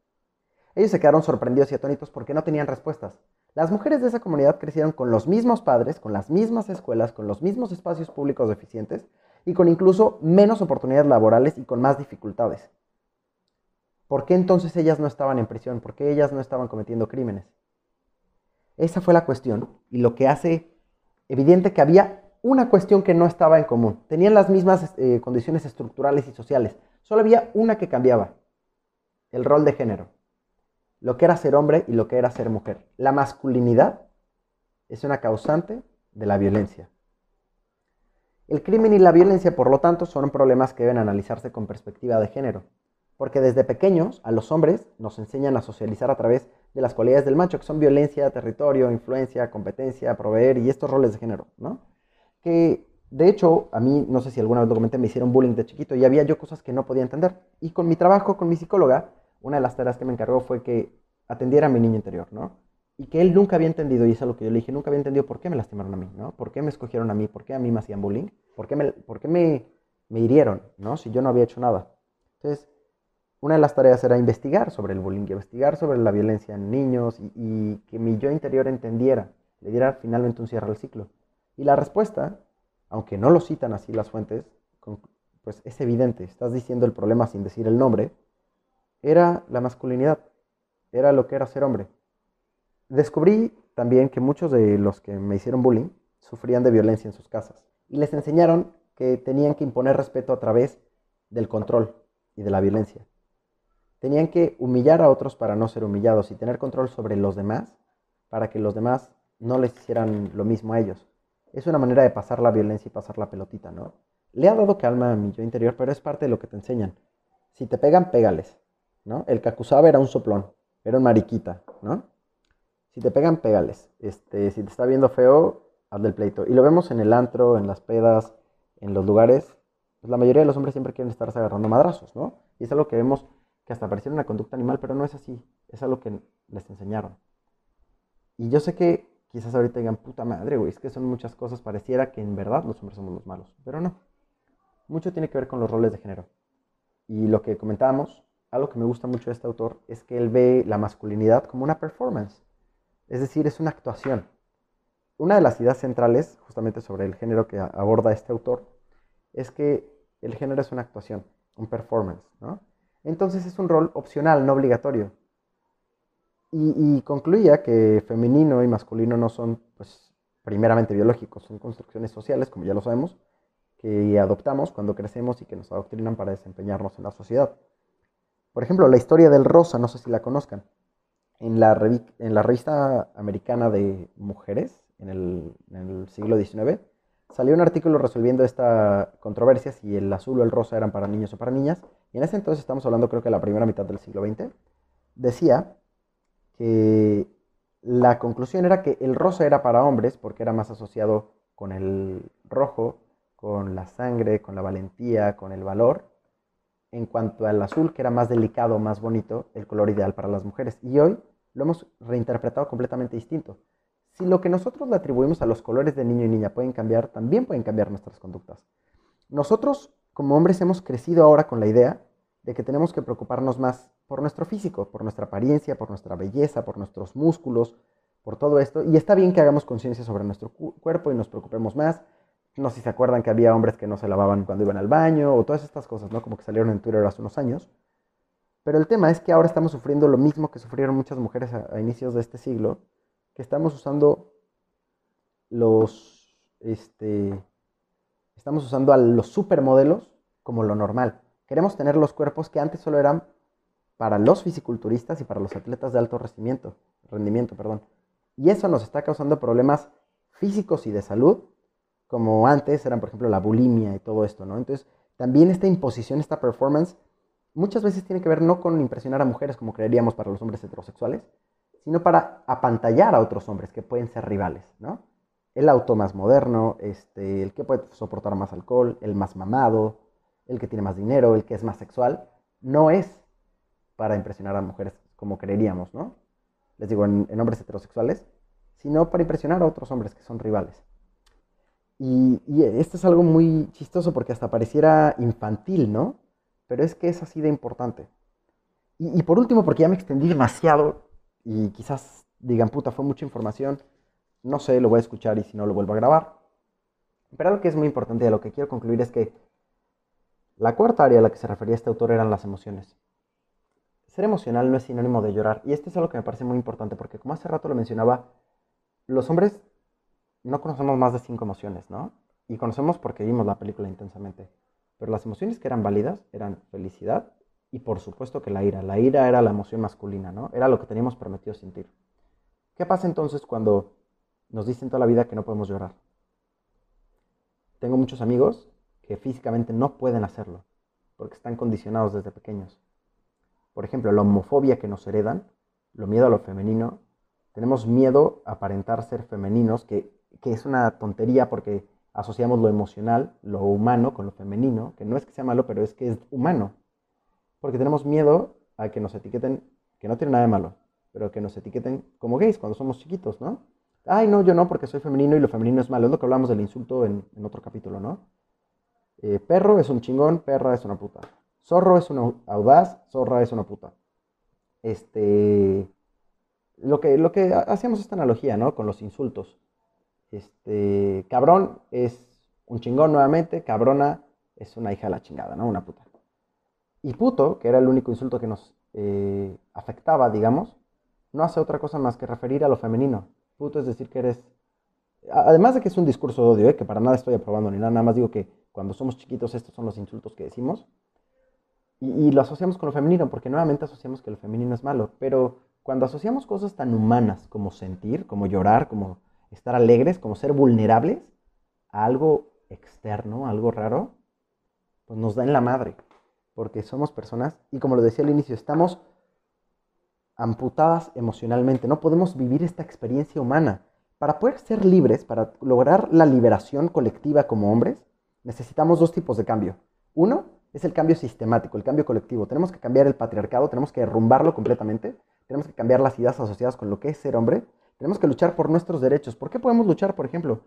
ellos se quedaron sorprendidos y atónitos porque no tenían respuestas. Las mujeres de esa comunidad crecieron con los mismos padres, con las mismas escuelas, con los mismos espacios públicos deficientes y con incluso menos oportunidades laborales y con más dificultades. ¿Por qué entonces ellas no estaban en prisión? ¿Por qué ellas no estaban cometiendo crímenes? Esa fue la cuestión y lo que hace evidente que había una cuestión que no estaba en común. Tenían las mismas eh, condiciones estructurales y sociales. Solo había una que cambiaba, el rol de género lo que era ser hombre y lo que era ser mujer. La masculinidad es una causante de la violencia. El crimen y la violencia, por lo tanto, son problemas que deben analizarse con perspectiva de género, porque desde pequeños a los hombres nos enseñan a socializar a través de las cualidades del macho, que son violencia, territorio, influencia, competencia, proveer y estos roles de género, ¿no? Que de hecho, a mí, no sé si alguna vez lo comenté, me hicieron bullying de chiquito y había yo cosas que no podía entender. Y con mi trabajo, con mi psicóloga, una de las tareas que me encargó fue que atendiera a mi niño interior, ¿no? Y que él nunca había entendido, y es lo que yo le dije, nunca había entendido por qué me lastimaron a mí, ¿no? ¿Por qué me escogieron a mí? ¿Por qué a mí me hacían bullying? ¿Por qué me, por qué me, me hirieron, ¿no? Si yo no había hecho nada. Entonces, una de las tareas era investigar sobre el bullying, investigar sobre la violencia en niños y, y, que mi yo interior entendiera, le diera finalmente un cierre al ciclo. Y la respuesta, aunque no lo citan así las fuentes, pues es evidente, estás diciendo el problema sin decir el nombre, era la masculinidad, era lo que era ser hombre. Descubrí también que muchos de los que me hicieron bullying sufrían de violencia en sus casas y les enseñaron que tenían que imponer respeto a través del control y de la violencia. Tenían que humillar a otros para no ser humillados y tener control sobre los demás para que los demás no les hicieran lo mismo a ellos. Es una manera de pasar la violencia y pasar la pelotita, ¿no? Le ha dado calma a mi yo interior, pero es parte de lo que te enseñan. Si te pegan, pégales. ¿No? El que era un soplón, era un mariquita, ¿no? Si te pegan, pégales. Este, si te está viendo feo, haz del pleito. Y lo vemos en el antro, en las pedas, en los lugares. Pues la mayoría de los hombres siempre quieren estarse agarrando madrazos, ¿no? Y es algo que vemos que hasta pareciera una conducta animal, pero no es así. Es algo que les enseñaron. Y yo sé que quizás ahorita digan, puta madre, güey, es que son muchas cosas. Pareciera que en verdad los hombres somos los malos, pero no. Mucho tiene que ver con los roles de género. Y lo que comentábamos, algo que me gusta mucho de este autor es que él ve la masculinidad como una performance, es decir, es una actuación. Una de las ideas centrales, justamente sobre el género que aborda este autor, es que el género es una actuación, un performance, ¿no? Entonces es un rol opcional, no obligatorio. Y, concluía que femenino y masculino no son, pues, primeramente biológicos, son construcciones sociales, como ya lo sabemos, que adoptamos cuando crecemos y que nos adoctrinan para desempeñarnos en la sociedad. Por ejemplo, la historia del rosa, no sé si la conozcan. En la, revista americana de mujeres, en el, siglo XIX, salió un artículo resolviendo esta controversia, si el azul o el rosa eran para niños o para niñas. Y en ese entonces, estamos hablando creo que de la primera mitad del siglo XX, decía que la conclusión era que el rosa era para hombres porque era más asociado con el rojo, con la sangre, con la valentía, con el valor, en cuanto al azul, que era más delicado, más bonito, el color ideal para las mujeres. Y hoy lo hemos reinterpretado completamente distinto. Si lo que nosotros le atribuimos a los colores de niño y niña pueden cambiar, también pueden cambiar nuestras conductas. Nosotros, como hombres, hemos crecido ahora con la idea de que tenemos que preocuparnos más por nuestro físico, por nuestra apariencia, por nuestra belleza, por nuestros músculos, por todo esto. Y está bien que hagamos conciencia sobre nuestro cuerpo y nos preocupemos más no sé si se acuerdan que había hombres que no se lavaban cuando iban al baño o todas estas cosas, ¿no? Como que salieron en Twitter hace unos años. Pero el tema es que ahora estamos sufriendo lo mismo que sufrieron muchas mujeres a, inicios de este siglo, que estamos usando los, este, estamos usando a los supermodelos como lo normal. Queremos tener los cuerpos que antes solo eran para los fisiculturistas y para los atletas de alto rendimiento, rendimiento, perdón. Y eso nos está causando problemas físicos y de salud como antes eran, por ejemplo, la bulimia y todo esto, ¿no? Entonces, también esta imposición, esta performance, muchas veces tiene que ver no con impresionar a mujeres como creeríamos para los hombres heterosexuales, sino para apantallar a otros hombres que pueden ser rivales, ¿no? El auto más moderno, este, el que puede soportar más alcohol, el más mamado, el que tiene más dinero, el que es más sexual, no es para impresionar a mujeres como creeríamos, ¿no? Les digo, en, hombres heterosexuales, sino para impresionar a otros hombres que son rivales. Y, esto es algo muy chistoso porque hasta pareciera infantil, ¿no? Pero es que es así de importante. Y, y por último, porque ya me extendí demasiado y quizás digan, puta, fue mucha información, no sé, lo voy a escuchar y si no lo vuelvo a grabar. Pero algo que es muy importante y a lo que quiero concluir es que la cuarta área a la que se refería este autor eran las emociones. Ser emocional no es sinónimo de llorar. Y esto es algo que me parece muy importante porque como hace rato lo mencionaba, los hombres no conocemos más de cinco emociones, ¿no? Y conocemos porque vimos la película intensamente. Pero las emociones que eran válidas eran felicidad y por supuesto que la ira. La ira era la emoción masculina, ¿no? Era lo que teníamos prometido sentir. ¿Qué pasa entonces cuando nos dicen toda la vida que no podemos llorar? Tengo muchos amigos que físicamente no pueden hacerlo, porque están condicionados desde pequeños. Por ejemplo, la homofobia que nos heredan, lo miedo a lo femenino, tenemos miedo a aparentar ser femeninos, que, que es una tontería porque asociamos lo emocional, lo humano con lo femenino, que no es que sea malo, pero es que es humano. Porque tenemos miedo a que nos etiqueten, que no tiene nada de malo, pero que nos etiqueten como gays cuando somos chiquitos, ¿no? Ay, no, yo no, porque soy femenino y lo femenino es malo. Es lo que hablamos del insulto en, otro capítulo, ¿no? Eh, perro es un chingón, perra es una puta. Zorro es una audaz, zorra es una puta. Este. Lo que, lo que hacíamos esta analogía, ¿no? Con los insultos. Este. Cabrón es un chingón nuevamente, cabrona es una hija de la chingada, ¿no? Una puta. Y puto, que era el único insulto que nos eh, afectaba, digamos, no hace otra cosa más que referir a lo femenino. Puto es decir que eres. Además de que es un discurso de odio, ¿eh? que para nada estoy aprobando ni nada, nada más digo que cuando somos chiquitos estos son los insultos que decimos. Y, lo asociamos con lo femenino, porque nuevamente asociamos que lo femenino es malo. Pero cuando asociamos cosas tan humanas como sentir, como llorar, como estar alegres, como ser vulnerables a algo externo, algo raro, pues nos da en la madre. Porque somos personas, y como lo decía al inicio, estamos amputadas emocionalmente. No podemos vivir esta experiencia humana. Para poder ser libres, para lograr la liberación colectiva como hombres, necesitamos dos tipos de cambio. Uno es el cambio sistemático, el cambio colectivo. Tenemos que cambiar el patriarcado, tenemos que derrumbarlo completamente, tenemos que cambiar las ideas asociadas con lo que es ser hombre, tenemos que luchar por nuestros derechos. ¿Por qué podemos luchar, por ejemplo?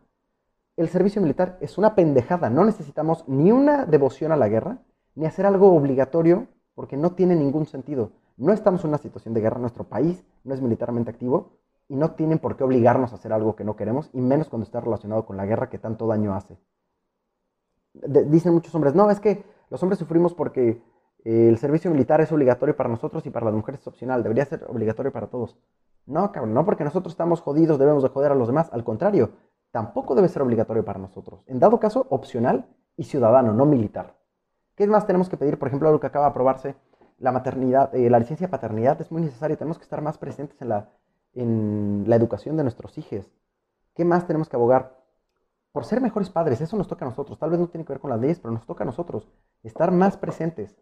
El servicio militar es una pendejada, no necesitamos ni una devoción a la guerra, ni hacer algo obligatorio, porque no tiene ningún sentido. No estamos en una situación de guerra, nuestro país no es militarmente activo y no tienen por qué obligarnos a hacer algo que no queremos, y menos cuando está relacionado con la guerra que tanto daño hace dicen muchos hombres, no, es que los hombres sufrimos porque eh, el servicio militar es obligatorio para nosotros y para las mujeres es opcional, debería ser obligatorio para todos. No, cabrón, no porque nosotros estamos jodidos debemos de joder a los demás, al contrario, tampoco debe ser obligatorio para nosotros. En dado caso, opcional y ciudadano, no militar. ¿Qué más tenemos que pedir? Por ejemplo, lo que acaba de aprobarse, la maternidad, eh, la licencia de paternidad es muy necesaria, tenemos que estar más presentes en la, en la educación de nuestros hijos. ¿Qué más tenemos que abogar? por ser mejores padres. Eso nos toca a nosotros. Tal vez no tiene que ver con las leyes, pero nos toca a nosotros estar más presentes.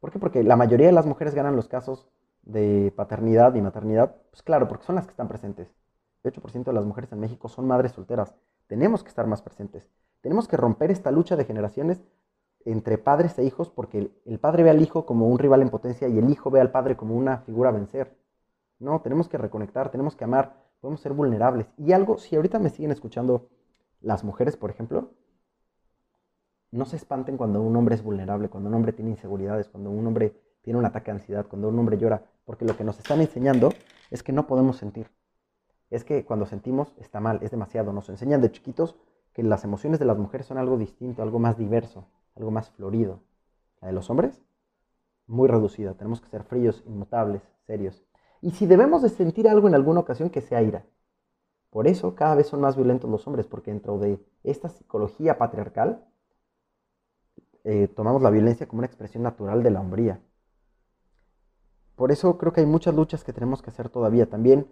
¿Por qué? Porque la mayoría de las mujeres ganan los casos de paternidad y maternidad. Pues claro, porque son las que están presentes. El 8% de las mujeres en México son madres solteras. Tenemos que estar más presentes. Tenemos que romper esta lucha de generaciones entre padres e hijos porque el padre ve al hijo como un rival en potencia y el hijo ve al padre como una figura a vencer. No, tenemos que reconectar, tenemos que amar, podemos ser vulnerables. Y algo, si ahorita me siguen escuchando las mujeres, por ejemplo, no se espanten cuando un hombre es vulnerable, cuando un hombre tiene inseguridades, cuando un hombre tiene un ataque de ansiedad, cuando un hombre llora, porque lo que nos están enseñando es que no podemos sentir. Es que cuando sentimos está mal, es demasiado. Nos enseñan de chiquitos que las emociones de las mujeres son algo distinto, algo más diverso, algo más florido. La de los hombres, muy reducida. Tenemos que ser fríos, inmutables, serios. Y si debemos de sentir algo en alguna ocasión, que sea ira. Por eso cada vez son más violentos los hombres, porque dentro de esta psicología patriarcal eh, tomamos la violencia como una expresión natural de la hombría. Por eso creo que hay muchas luchas que tenemos que hacer todavía. También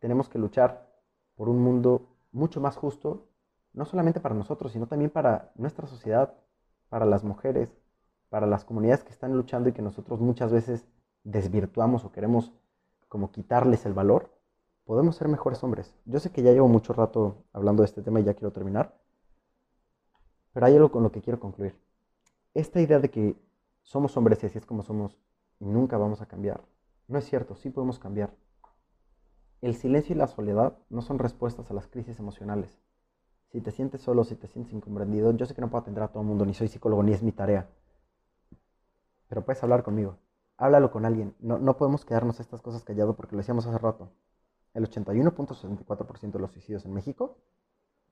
tenemos que luchar por un mundo mucho más justo, no solamente para nosotros, sino también para nuestra sociedad, para las mujeres, para las comunidades que están luchando y que nosotros muchas veces desvirtuamos o queremos como quitarles el valor, podemos ser mejores hombres. Yo sé que ya llevo mucho rato hablando de este tema y ya quiero terminar, pero hay algo con lo que quiero concluir. Esta idea de que somos hombres y así es como somos nunca vamos a cambiar, no es cierto, sí podemos cambiar. El silencio y la soledad no son respuestas a las crisis emocionales. Si te sientes solo, si te sientes incomprendido, yo sé que no puedo atender a todo el mundo, ni soy psicólogo, ni es mi tarea. Pero puedes hablar conmigo. Háblalo con alguien. No, no podemos quedarnos estas cosas callados porque lo decíamos hace rato. El 81.64% de los suicidios en México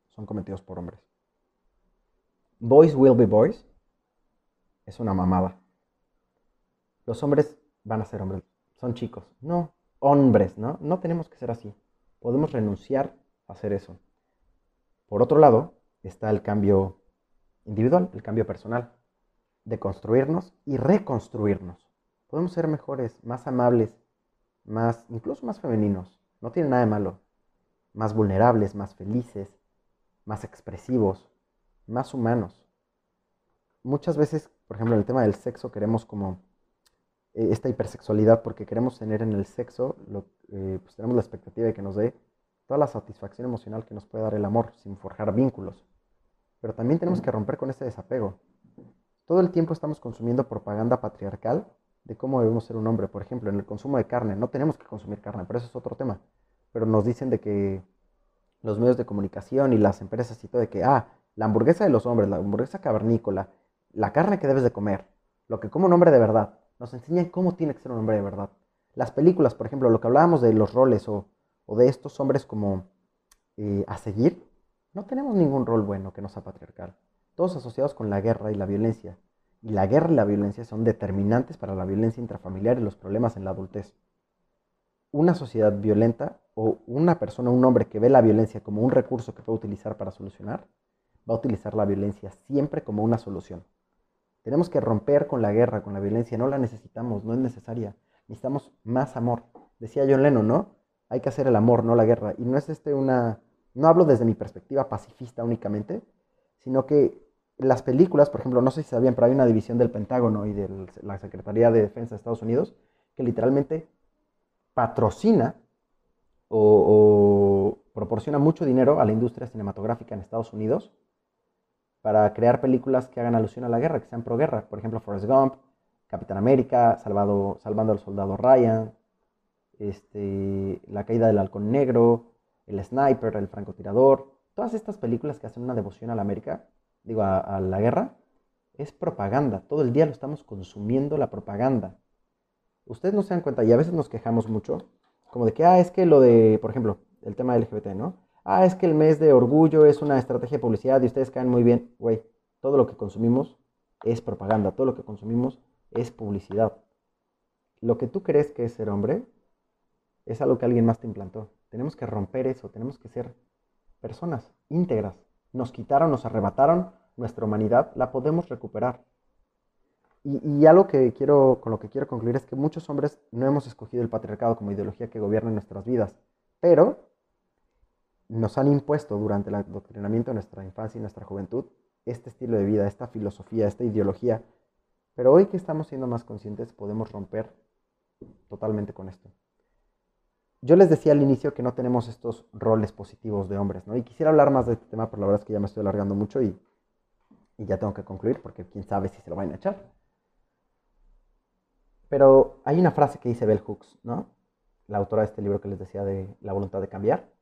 son cometidos por hombres. Boys will be boys es una mamada. Los hombres van a ser hombres. Son chicos. No, hombres, ¿no? No tenemos que ser así. Podemos renunciar a hacer eso. Por otro lado, está el cambio individual, el cambio personal, de construirnos y reconstruirnos. Podemos ser mejores, más amables, más, incluso más femeninos. No tiene nada de malo. Más vulnerables, más felices, más expresivos, más humanos. Muchas veces, por ejemplo, en el tema del sexo queremos como eh, esta hipersexualidad porque queremos tener en el sexo, eh, pues tenemos la expectativa de que nos dé toda la satisfacción emocional que nos puede dar el amor sin forjar vínculos. Pero también tenemos que romper con este desapego. Todo el tiempo estamos consumiendo propaganda patriarcal de cómo debemos ser un hombre. Por ejemplo, en el consumo de carne, no tenemos que consumir carne, pero eso es otro tema. Pero nos dicen de que los medios de comunicación y las empresas y todo, de que, ah, la hamburguesa de los hombres, la hamburguesa cavernícola, la carne que debes de comer, lo que como un hombre de verdad, nos enseñan cómo tiene que ser un hombre de verdad. Las películas, por ejemplo, lo que hablábamos de los roles o, de estos hombres como eh, a seguir, no tenemos ningún rol bueno que no sea patriarcal. Todos asociados con la guerra y la violencia. Y la guerra y la violencia son determinantes para la violencia intrafamiliar y los problemas en la adultez. Una sociedad violenta o una persona, un hombre que ve la violencia como un recurso que puede utilizar para solucionar, va a utilizar la violencia siempre como una solución. Tenemos que romper con la guerra, con la violencia. No la necesitamos, no es necesaria. Necesitamos más amor. Decía John Lennon, ¿no? Hay que hacer el amor, no la guerra. Y no es este una... No hablo desde mi perspectiva pacifista únicamente, sino que las películas, por ejemplo, no sé si sabían, pero hay una división del Pentágono y de la Secretaría de Defensa de Estados Unidos que literalmente patrocina o, proporciona mucho dinero a la industria cinematográfica en Estados Unidos para crear películas que hagan alusión a la guerra, que sean pro guerra. Por ejemplo, Forrest Gump, Capitán América, Salvando al Soldado Ryan, este, La Caída del Halcón Negro, El Sniper, El Francotirador. Todas estas películas que hacen una devoción a la América, digo, a, a la guerra, es propaganda. Todo el día lo estamos consumiendo la propaganda. Ustedes no se dan cuenta y a veces nos quejamos mucho, como de que, ah, es que lo de, por ejemplo, el tema LGBT, ¿no? Ah, es que el mes de orgullo es una estrategia de publicidad y ustedes caen muy bien. Güey, todo lo que consumimos es propaganda, todo lo que consumimos es publicidad. Lo que tú crees que es ser hombre es algo que alguien más te implantó. Tenemos que romper eso, tenemos que ser personas íntegras. Nos quitaron, nos arrebataron nuestra humanidad, la podemos recuperar. Y, y, algo que quiero, con lo que quiero concluir es que muchos hombres no hemos escogido el patriarcado como ideología que gobierna nuestras vidas, pero nos han impuesto durante el adoctrinamiento de nuestra infancia y nuestra juventud este estilo de vida, esta filosofía, esta ideología. Pero hoy que estamos siendo más conscientes podemos romper totalmente con esto. Yo les decía al inicio que no tenemos estos roles positivos de hombres, ¿no? Y quisiera hablar más de este tema, pero la verdad es que ya me estoy alargando mucho y, y ya tengo que concluir porque quién sabe si se lo van a echar. Pero hay una frase que dice Bell Hooks, ¿no? La autora de este libro que les decía de La voluntad de cambiar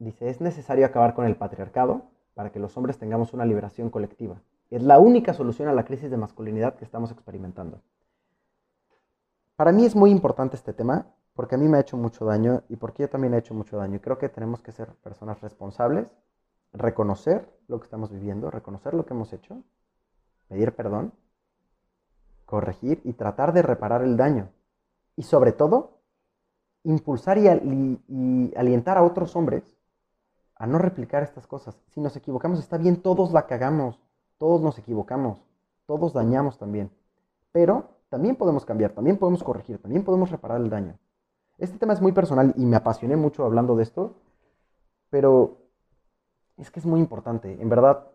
dice, es necesario acabar con el patriarcado para que los hombres tengamos una liberación colectiva. Es la única solución a la crisis de masculinidad que estamos experimentando. Para mí es muy importante este tema porque a mí me ha hecho mucho daño y porque yo también he hecho mucho daño. creo que tenemos que ser personas responsables, reconocer lo que estamos viviendo, reconocer lo que hemos hecho, pedir perdón, corregir y tratar de reparar el daño. Y sobre todo, impulsar y, y alientar a otros hombres a no replicar estas cosas. Si nos equivocamos, está bien, todos la cagamos, todos nos equivocamos, todos dañamos también. Pero también podemos cambiar, también podemos corregir, también podemos reparar el daño. Este tema es muy personal y me apasioné mucho hablando de esto, pero Es que es muy importante. En verdad,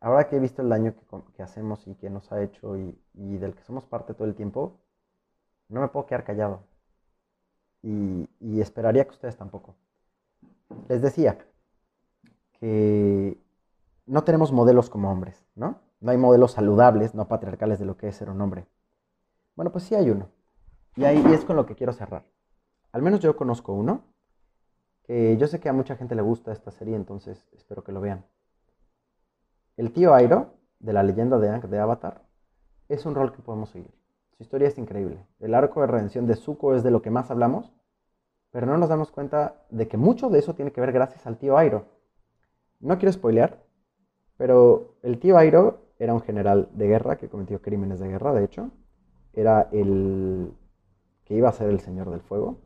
ahora que he visto el daño que, hacemos y que nos ha hecho y, del que somos parte todo el tiempo, no me puedo quedar callado. Y, esperaría que ustedes tampoco. Les decía que no tenemos modelos como hombres, ¿no? No hay modelos saludables, no patriarcales de lo que es ser un hombre. Bueno, pues sí hay uno. Y ahí es con lo que quiero cerrar. Al menos yo conozco uno, que yo sé que a mucha gente le gusta esta serie, entonces espero que lo vean. El tío Airo, de la leyenda de de Avatar, es un rol que podemos seguir. Su historia es increíble. El arco de redención de Zuko es de lo que más hablamos, pero no nos damos cuenta de que mucho de eso tiene que ver gracias al tío Airo. No quiero spoilear, pero el tío Airo era un general de guerra que cometió crímenes de guerra, de hecho. Era el que iba a ser el señor del fuego.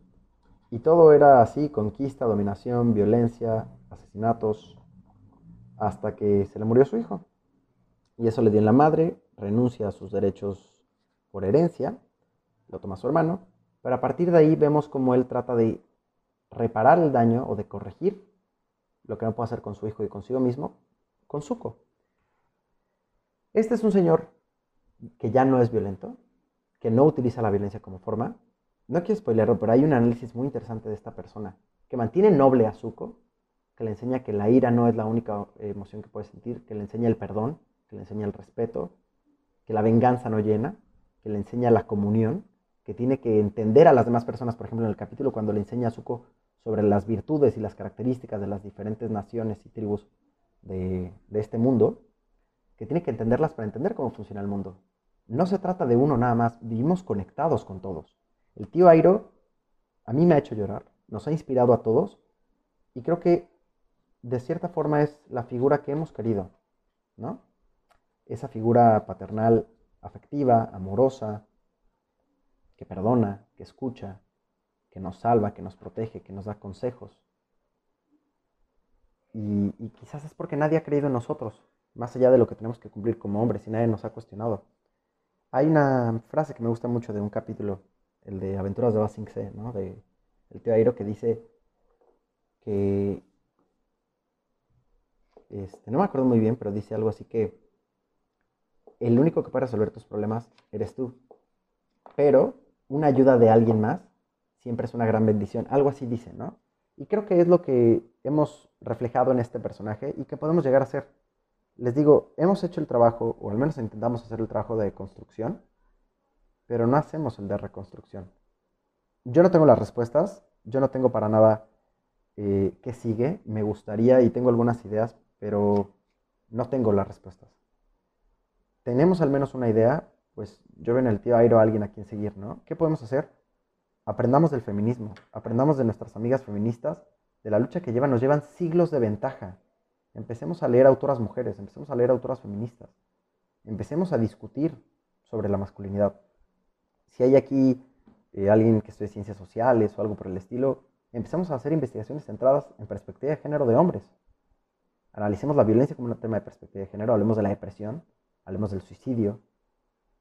Y todo era así, conquista, dominación, violencia, asesinatos, hasta que se le murió su hijo. Y eso le dio en la madre, renuncia a sus derechos por herencia, lo toma su hermano, pero a partir de ahí vemos cómo él trata de reparar el daño o de corregir lo que no puede hacer con su hijo y consigo mismo, con Zuko. Este es un señor que ya no es violento, que no utiliza la violencia como forma. No quiero spoilerlo, pero hay un análisis muy interesante de esta persona, que mantiene noble a Zuko, que le enseña que la ira no es la única emoción que puede sentir, que le enseña el perdón, que le enseña el respeto, que la venganza no llena, que le enseña la comunión, que tiene que entender a las demás personas, por ejemplo, en el capítulo cuando le enseña a Zuko sobre las virtudes y las características de las diferentes naciones y tribus de, este mundo, que tiene que entenderlas para entender cómo funciona el mundo. No se trata de uno nada más, vivimos conectados con todos. El tío Airo a mí me ha hecho llorar, nos ha inspirado a todos y creo que de cierta forma es la figura que hemos querido, ¿no? Esa figura paternal, afectiva, amorosa, que perdona, que escucha, que nos salva, que nos protege, que nos da consejos. Y, quizás es porque nadie ha creído en nosotros más allá de lo que tenemos que cumplir como hombres y nadie nos ha cuestionado. Hay una frase que me gusta mucho de un capítulo, el de Aventuras de Basing ¿no? De el tío Airo, que dice que, este, no me acuerdo muy bien, pero dice algo así que el único que puede resolver tus problemas eres tú, pero una ayuda de alguien más siempre es una gran bendición, algo así dice, ¿no? Y creo que es lo que hemos reflejado en este personaje y que podemos llegar a ser les digo, hemos hecho el trabajo, o al menos intentamos hacer el trabajo de construcción, pero no hacemos el de reconstrucción. Yo no tengo las respuestas, yo no tengo para nada eh, qué sigue, me gustaría y tengo algunas ideas, pero no tengo las respuestas. Tenemos al menos una idea, pues yo veo en el tío Airo a alguien a quien seguir, ¿no? ¿Qué podemos hacer? Aprendamos del feminismo, aprendamos de nuestras amigas feministas, de la lucha que llevan, nos llevan siglos de ventaja. Empecemos a leer autoras mujeres, empecemos a leer autoras feministas, empecemos a discutir sobre la masculinidad. Si hay aquí eh, alguien que estudie ciencias sociales o algo por el estilo, empecemos a hacer investigaciones centradas en perspectiva de género de hombres. Analicemos la violencia como un tema de perspectiva de género, hablemos de la depresión, hablemos del suicidio,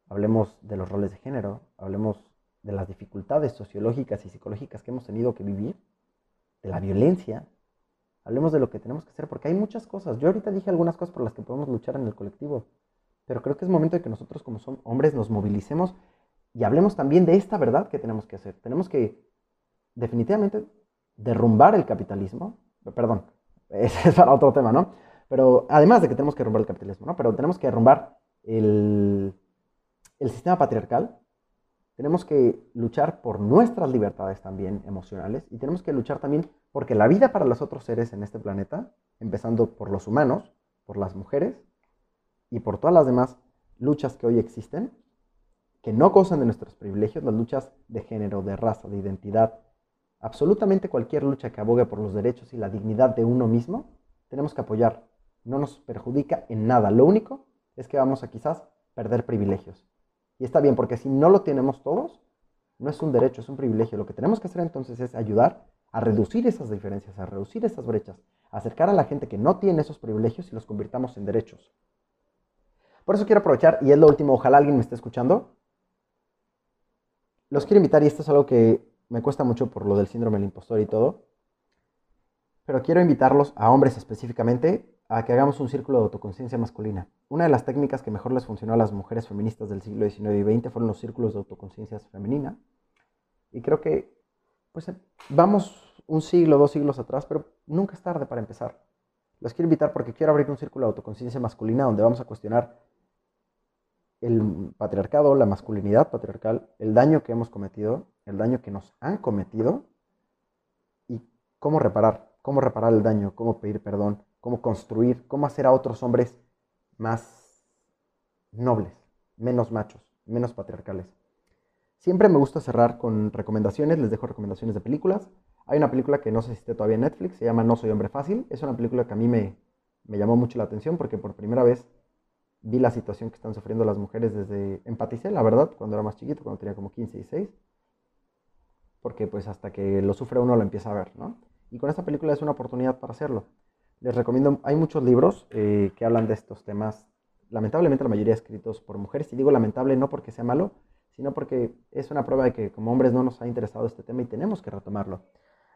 hablemos de los roles de género, hablemos de las dificultades sociológicas y psicológicas que hemos tenido que vivir, de la violencia, Hablemos de lo que tenemos que hacer, porque hay muchas cosas. Yo ahorita dije algunas cosas por las que podemos luchar en el colectivo, pero creo que es momento de que nosotros como son hombres nos movilicemos y hablemos también de esta verdad que tenemos que hacer. Tenemos que definitivamente derrumbar el capitalismo, perdón, *laughs* ese es para otro tema, ¿no? Pero además de que tenemos que derrumbar el capitalismo, ¿no? Pero tenemos que derrumbar el, el sistema patriarcal, tenemos que luchar por nuestras libertades también emocionales y tenemos que luchar también porque la vida para los otros seres en este planeta, empezando por los humanos, por las mujeres y por todas las demás luchas que hoy existen, que no gozan de nuestros privilegios, las luchas de género, de raza, de identidad, absolutamente cualquier lucha que abogue por los derechos y la dignidad de uno mismo, tenemos que apoyar. No nos perjudica en nada. Lo único es que vamos a quizás perder privilegios. Y está bien, porque si no lo tenemos todos, no es un derecho, es un privilegio. Lo que tenemos que hacer entonces es ayudar a reducir esas diferencias, a reducir esas brechas, a acercar a la gente que no tiene esos privilegios y los convirtamos en derechos. Por eso quiero aprovechar, y es lo último, ojalá alguien me esté escuchando. Los quiero invitar, y esto es algo que me cuesta mucho por lo del síndrome del impostor y todo. pero quiero invitarlos a hombres específicamente a que hagamos un círculo de autoconciencia masculina. Una de las técnicas que mejor les funcionó a las mujeres feministas del siglo XIX y XX fueron los círculos de autoconciencia femenina. Y creo que, pues, vamos un siglo, dos siglos atrás, pero nunca es tarde para empezar. Los quiero invitar porque quiero abrir un círculo de autoconciencia masculina donde vamos a cuestionar el patriarcado, la masculinidad patriarcal, el daño que hemos cometido, el daño que nos han cometido y cómo reparar, cómo reparar el daño, cómo pedir perdón, cómo construir, cómo hacer a otros hombres más nobles, menos machos, menos patriarcales. Siempre me gusta cerrar con recomendaciones, les dejo recomendaciones de películas. Hay una película que no si esté todavía en Netflix, se llama No Soy Hombre Fácil. Es una película que a mí me, me llamó mucho la atención porque por primera vez vi la situación que están sufriendo las mujeres desde... Empaticé, la verdad, cuando era más chiquito, cuando tenía como 15 y 6. Porque pues hasta que lo sufre uno lo empieza a ver, ¿no? Y con esta película es una oportunidad para hacerlo. Les recomiendo, hay muchos libros eh, que hablan de estos temas, lamentablemente la mayoría escritos por mujeres, y digo lamentable no porque sea malo, sino porque es una prueba de que como hombres no nos ha interesado este tema y tenemos que retomarlo.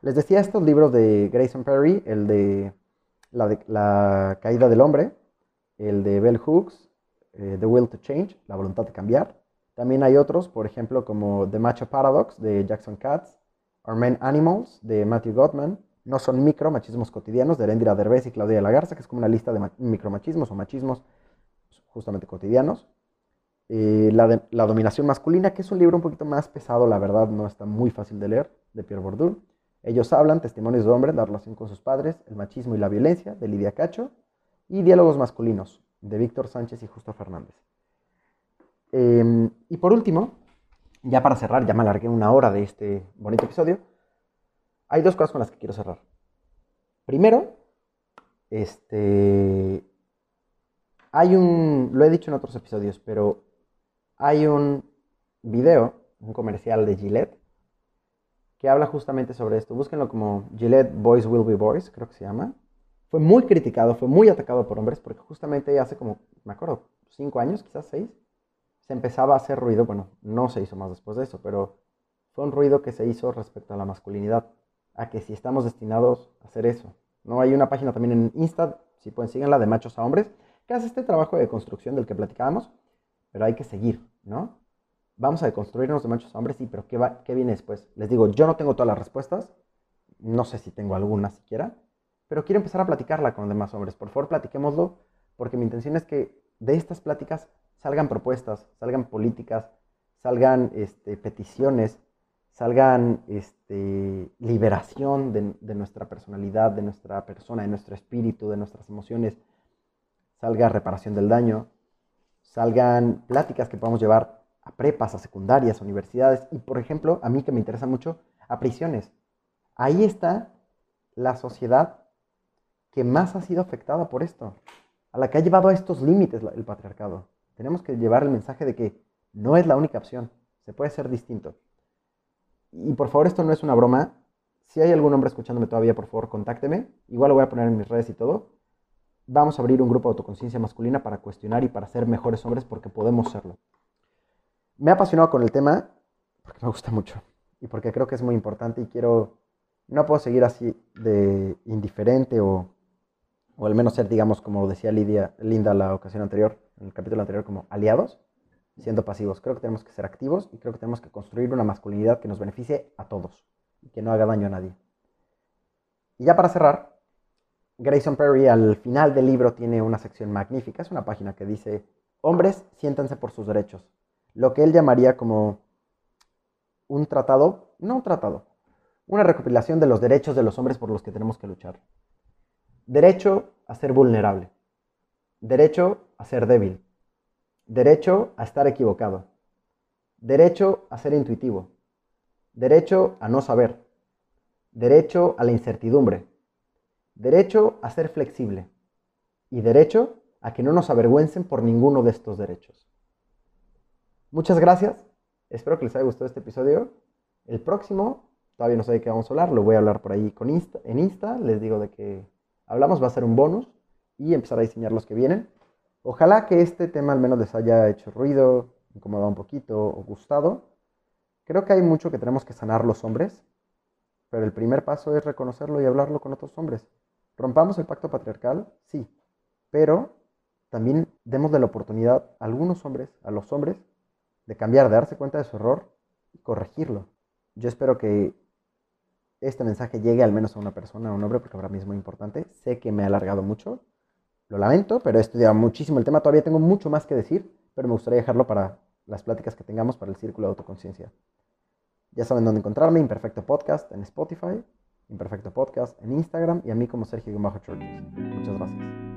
Les decía estos libros de Grayson Perry, el de La, caída del hombre, el de Bell Hooks, eh, The Will to Change, La voluntad de cambiar. También hay otros, por ejemplo, como The Macho Paradox de Jackson Katz, Our Men Animals de Matthew Gottman, no son micromachismos cotidianos de Erendira Derbez y Claudia de que es como una lista de micromachismos o machismos justamente cotidianos. Eh, la, la, dominación masculina, que es un libro un poquito más pesado, la verdad no está muy fácil de leer, de Pierre Bourdieu. Ellos hablan, testimonios de hombres, la relación con sus padres, el machismo y la violencia, de Lidia Cacho. Y diálogos masculinos, de Víctor Sánchez y Justo Fernández. Em, y por último, ya para cerrar, ya me alargué una hora de este bonito episodio, hay dos cosas con las que quiero cerrar. Primero, este, hay un, lo he dicho en otros episodios, pero hay un video, un comercial de Gillette, que habla justamente sobre esto. Búsquenlo como Gillette Boys Will Be Boys, creo que se llama. Fue muy criticado, fue muy atacado por hombres, porque justamente hace como, me acuerdo, cinco años, quizás seis, se empezaba a hacer ruido, bueno, no se hizo más después de eso, pero fue un ruido que se hizo respecto a la masculinidad a que si estamos destinados a hacer eso. ¿no? Hay una página también en Insta, si pueden síganla, de machos a hombres, que hace este trabajo de construcción del que platicábamos, pero hay que seguir, ¿no? Vamos a deconstruirnos de machos a hombres, sí, pero ¿qué, va, ¿qué viene después? Les digo, yo no tengo todas las respuestas, no sé si tengo alguna siquiera, pero quiero empezar a platicarla con los demás hombres. Por favor, platiquémoslo, porque mi intención es que de estas pláticas salgan propuestas, salgan políticas, salgan este, peticiones, salgan este, liberación de, nuestra personalidad, de nuestra persona, de nuestro espíritu, de nuestras emociones, salga reparación del daño, salgan pláticas que podamos llevar a prepas, a secundarias, a universidades y, por ejemplo, a mí que me interesa mucho, a prisiones. Ahí está la sociedad que más ha sido afectada por esto, a la que ha llevado a estos límites el patriarcado. Tenemos que llevar el mensaje de que no es la única opción, se puede ser distinto. Y por favor, esto no es una broma. Si hay algún hombre escuchándome todavía, por favor, contácteme. Igual lo voy a poner en mis redes y todo. Vamos a abrir un grupo de autoconciencia masculina para cuestionar y para ser mejores hombres porque podemos serlo. Me ha apasionado con el tema porque me gusta mucho y porque creo que es muy importante y quiero, no puedo seguir así de indiferente o, o al menos ser, digamos, como decía Lidia, Linda la ocasión anterior, en el capítulo anterior, como aliados siendo pasivos. Creo que tenemos que ser activos y creo que tenemos que construir una masculinidad que nos beneficie a todos y que no haga daño a nadie. Y ya para cerrar, Grayson Perry al final del libro tiene una sección magnífica, es una página que dice, hombres, siéntanse por sus derechos. Lo que él llamaría como un tratado, no un tratado, una recopilación de los derechos de los hombres por los que tenemos que luchar. Derecho a ser vulnerable. Derecho a ser débil. Derecho a estar equivocado. Derecho a ser intuitivo. Derecho a no saber. Derecho a la incertidumbre. Derecho a ser flexible. Y derecho a que no nos avergüencen por ninguno de estos derechos. Muchas gracias. Espero que les haya gustado este episodio. El próximo, todavía no sé de qué vamos a hablar, lo voy a hablar por ahí con Insta, en Insta. Les digo de que hablamos, va a ser un bonus y empezar a diseñar los que vienen. Ojalá que este tema al menos les haya hecho ruido, incomodado un poquito o gustado. Creo que hay mucho que tenemos que sanar los hombres, pero el primer paso es reconocerlo y hablarlo con otros hombres. ¿Rompamos el pacto patriarcal? Sí, pero también demos de la oportunidad a algunos hombres, a los hombres, de cambiar, de darse cuenta de su error y corregirlo. Yo espero que este mensaje llegue al menos a una persona, a un hombre, porque ahora mismo es muy importante. Sé que me ha alargado mucho, lo lamento, pero he estudiado muchísimo el tema, todavía tengo mucho más que decir, pero me gustaría dejarlo para las pláticas que tengamos para el círculo de autoconciencia. Ya saben dónde encontrarme, Imperfecto Podcast en Spotify, Imperfecto Podcast en Instagram y a mí como Sergio Bajo Muchas gracias.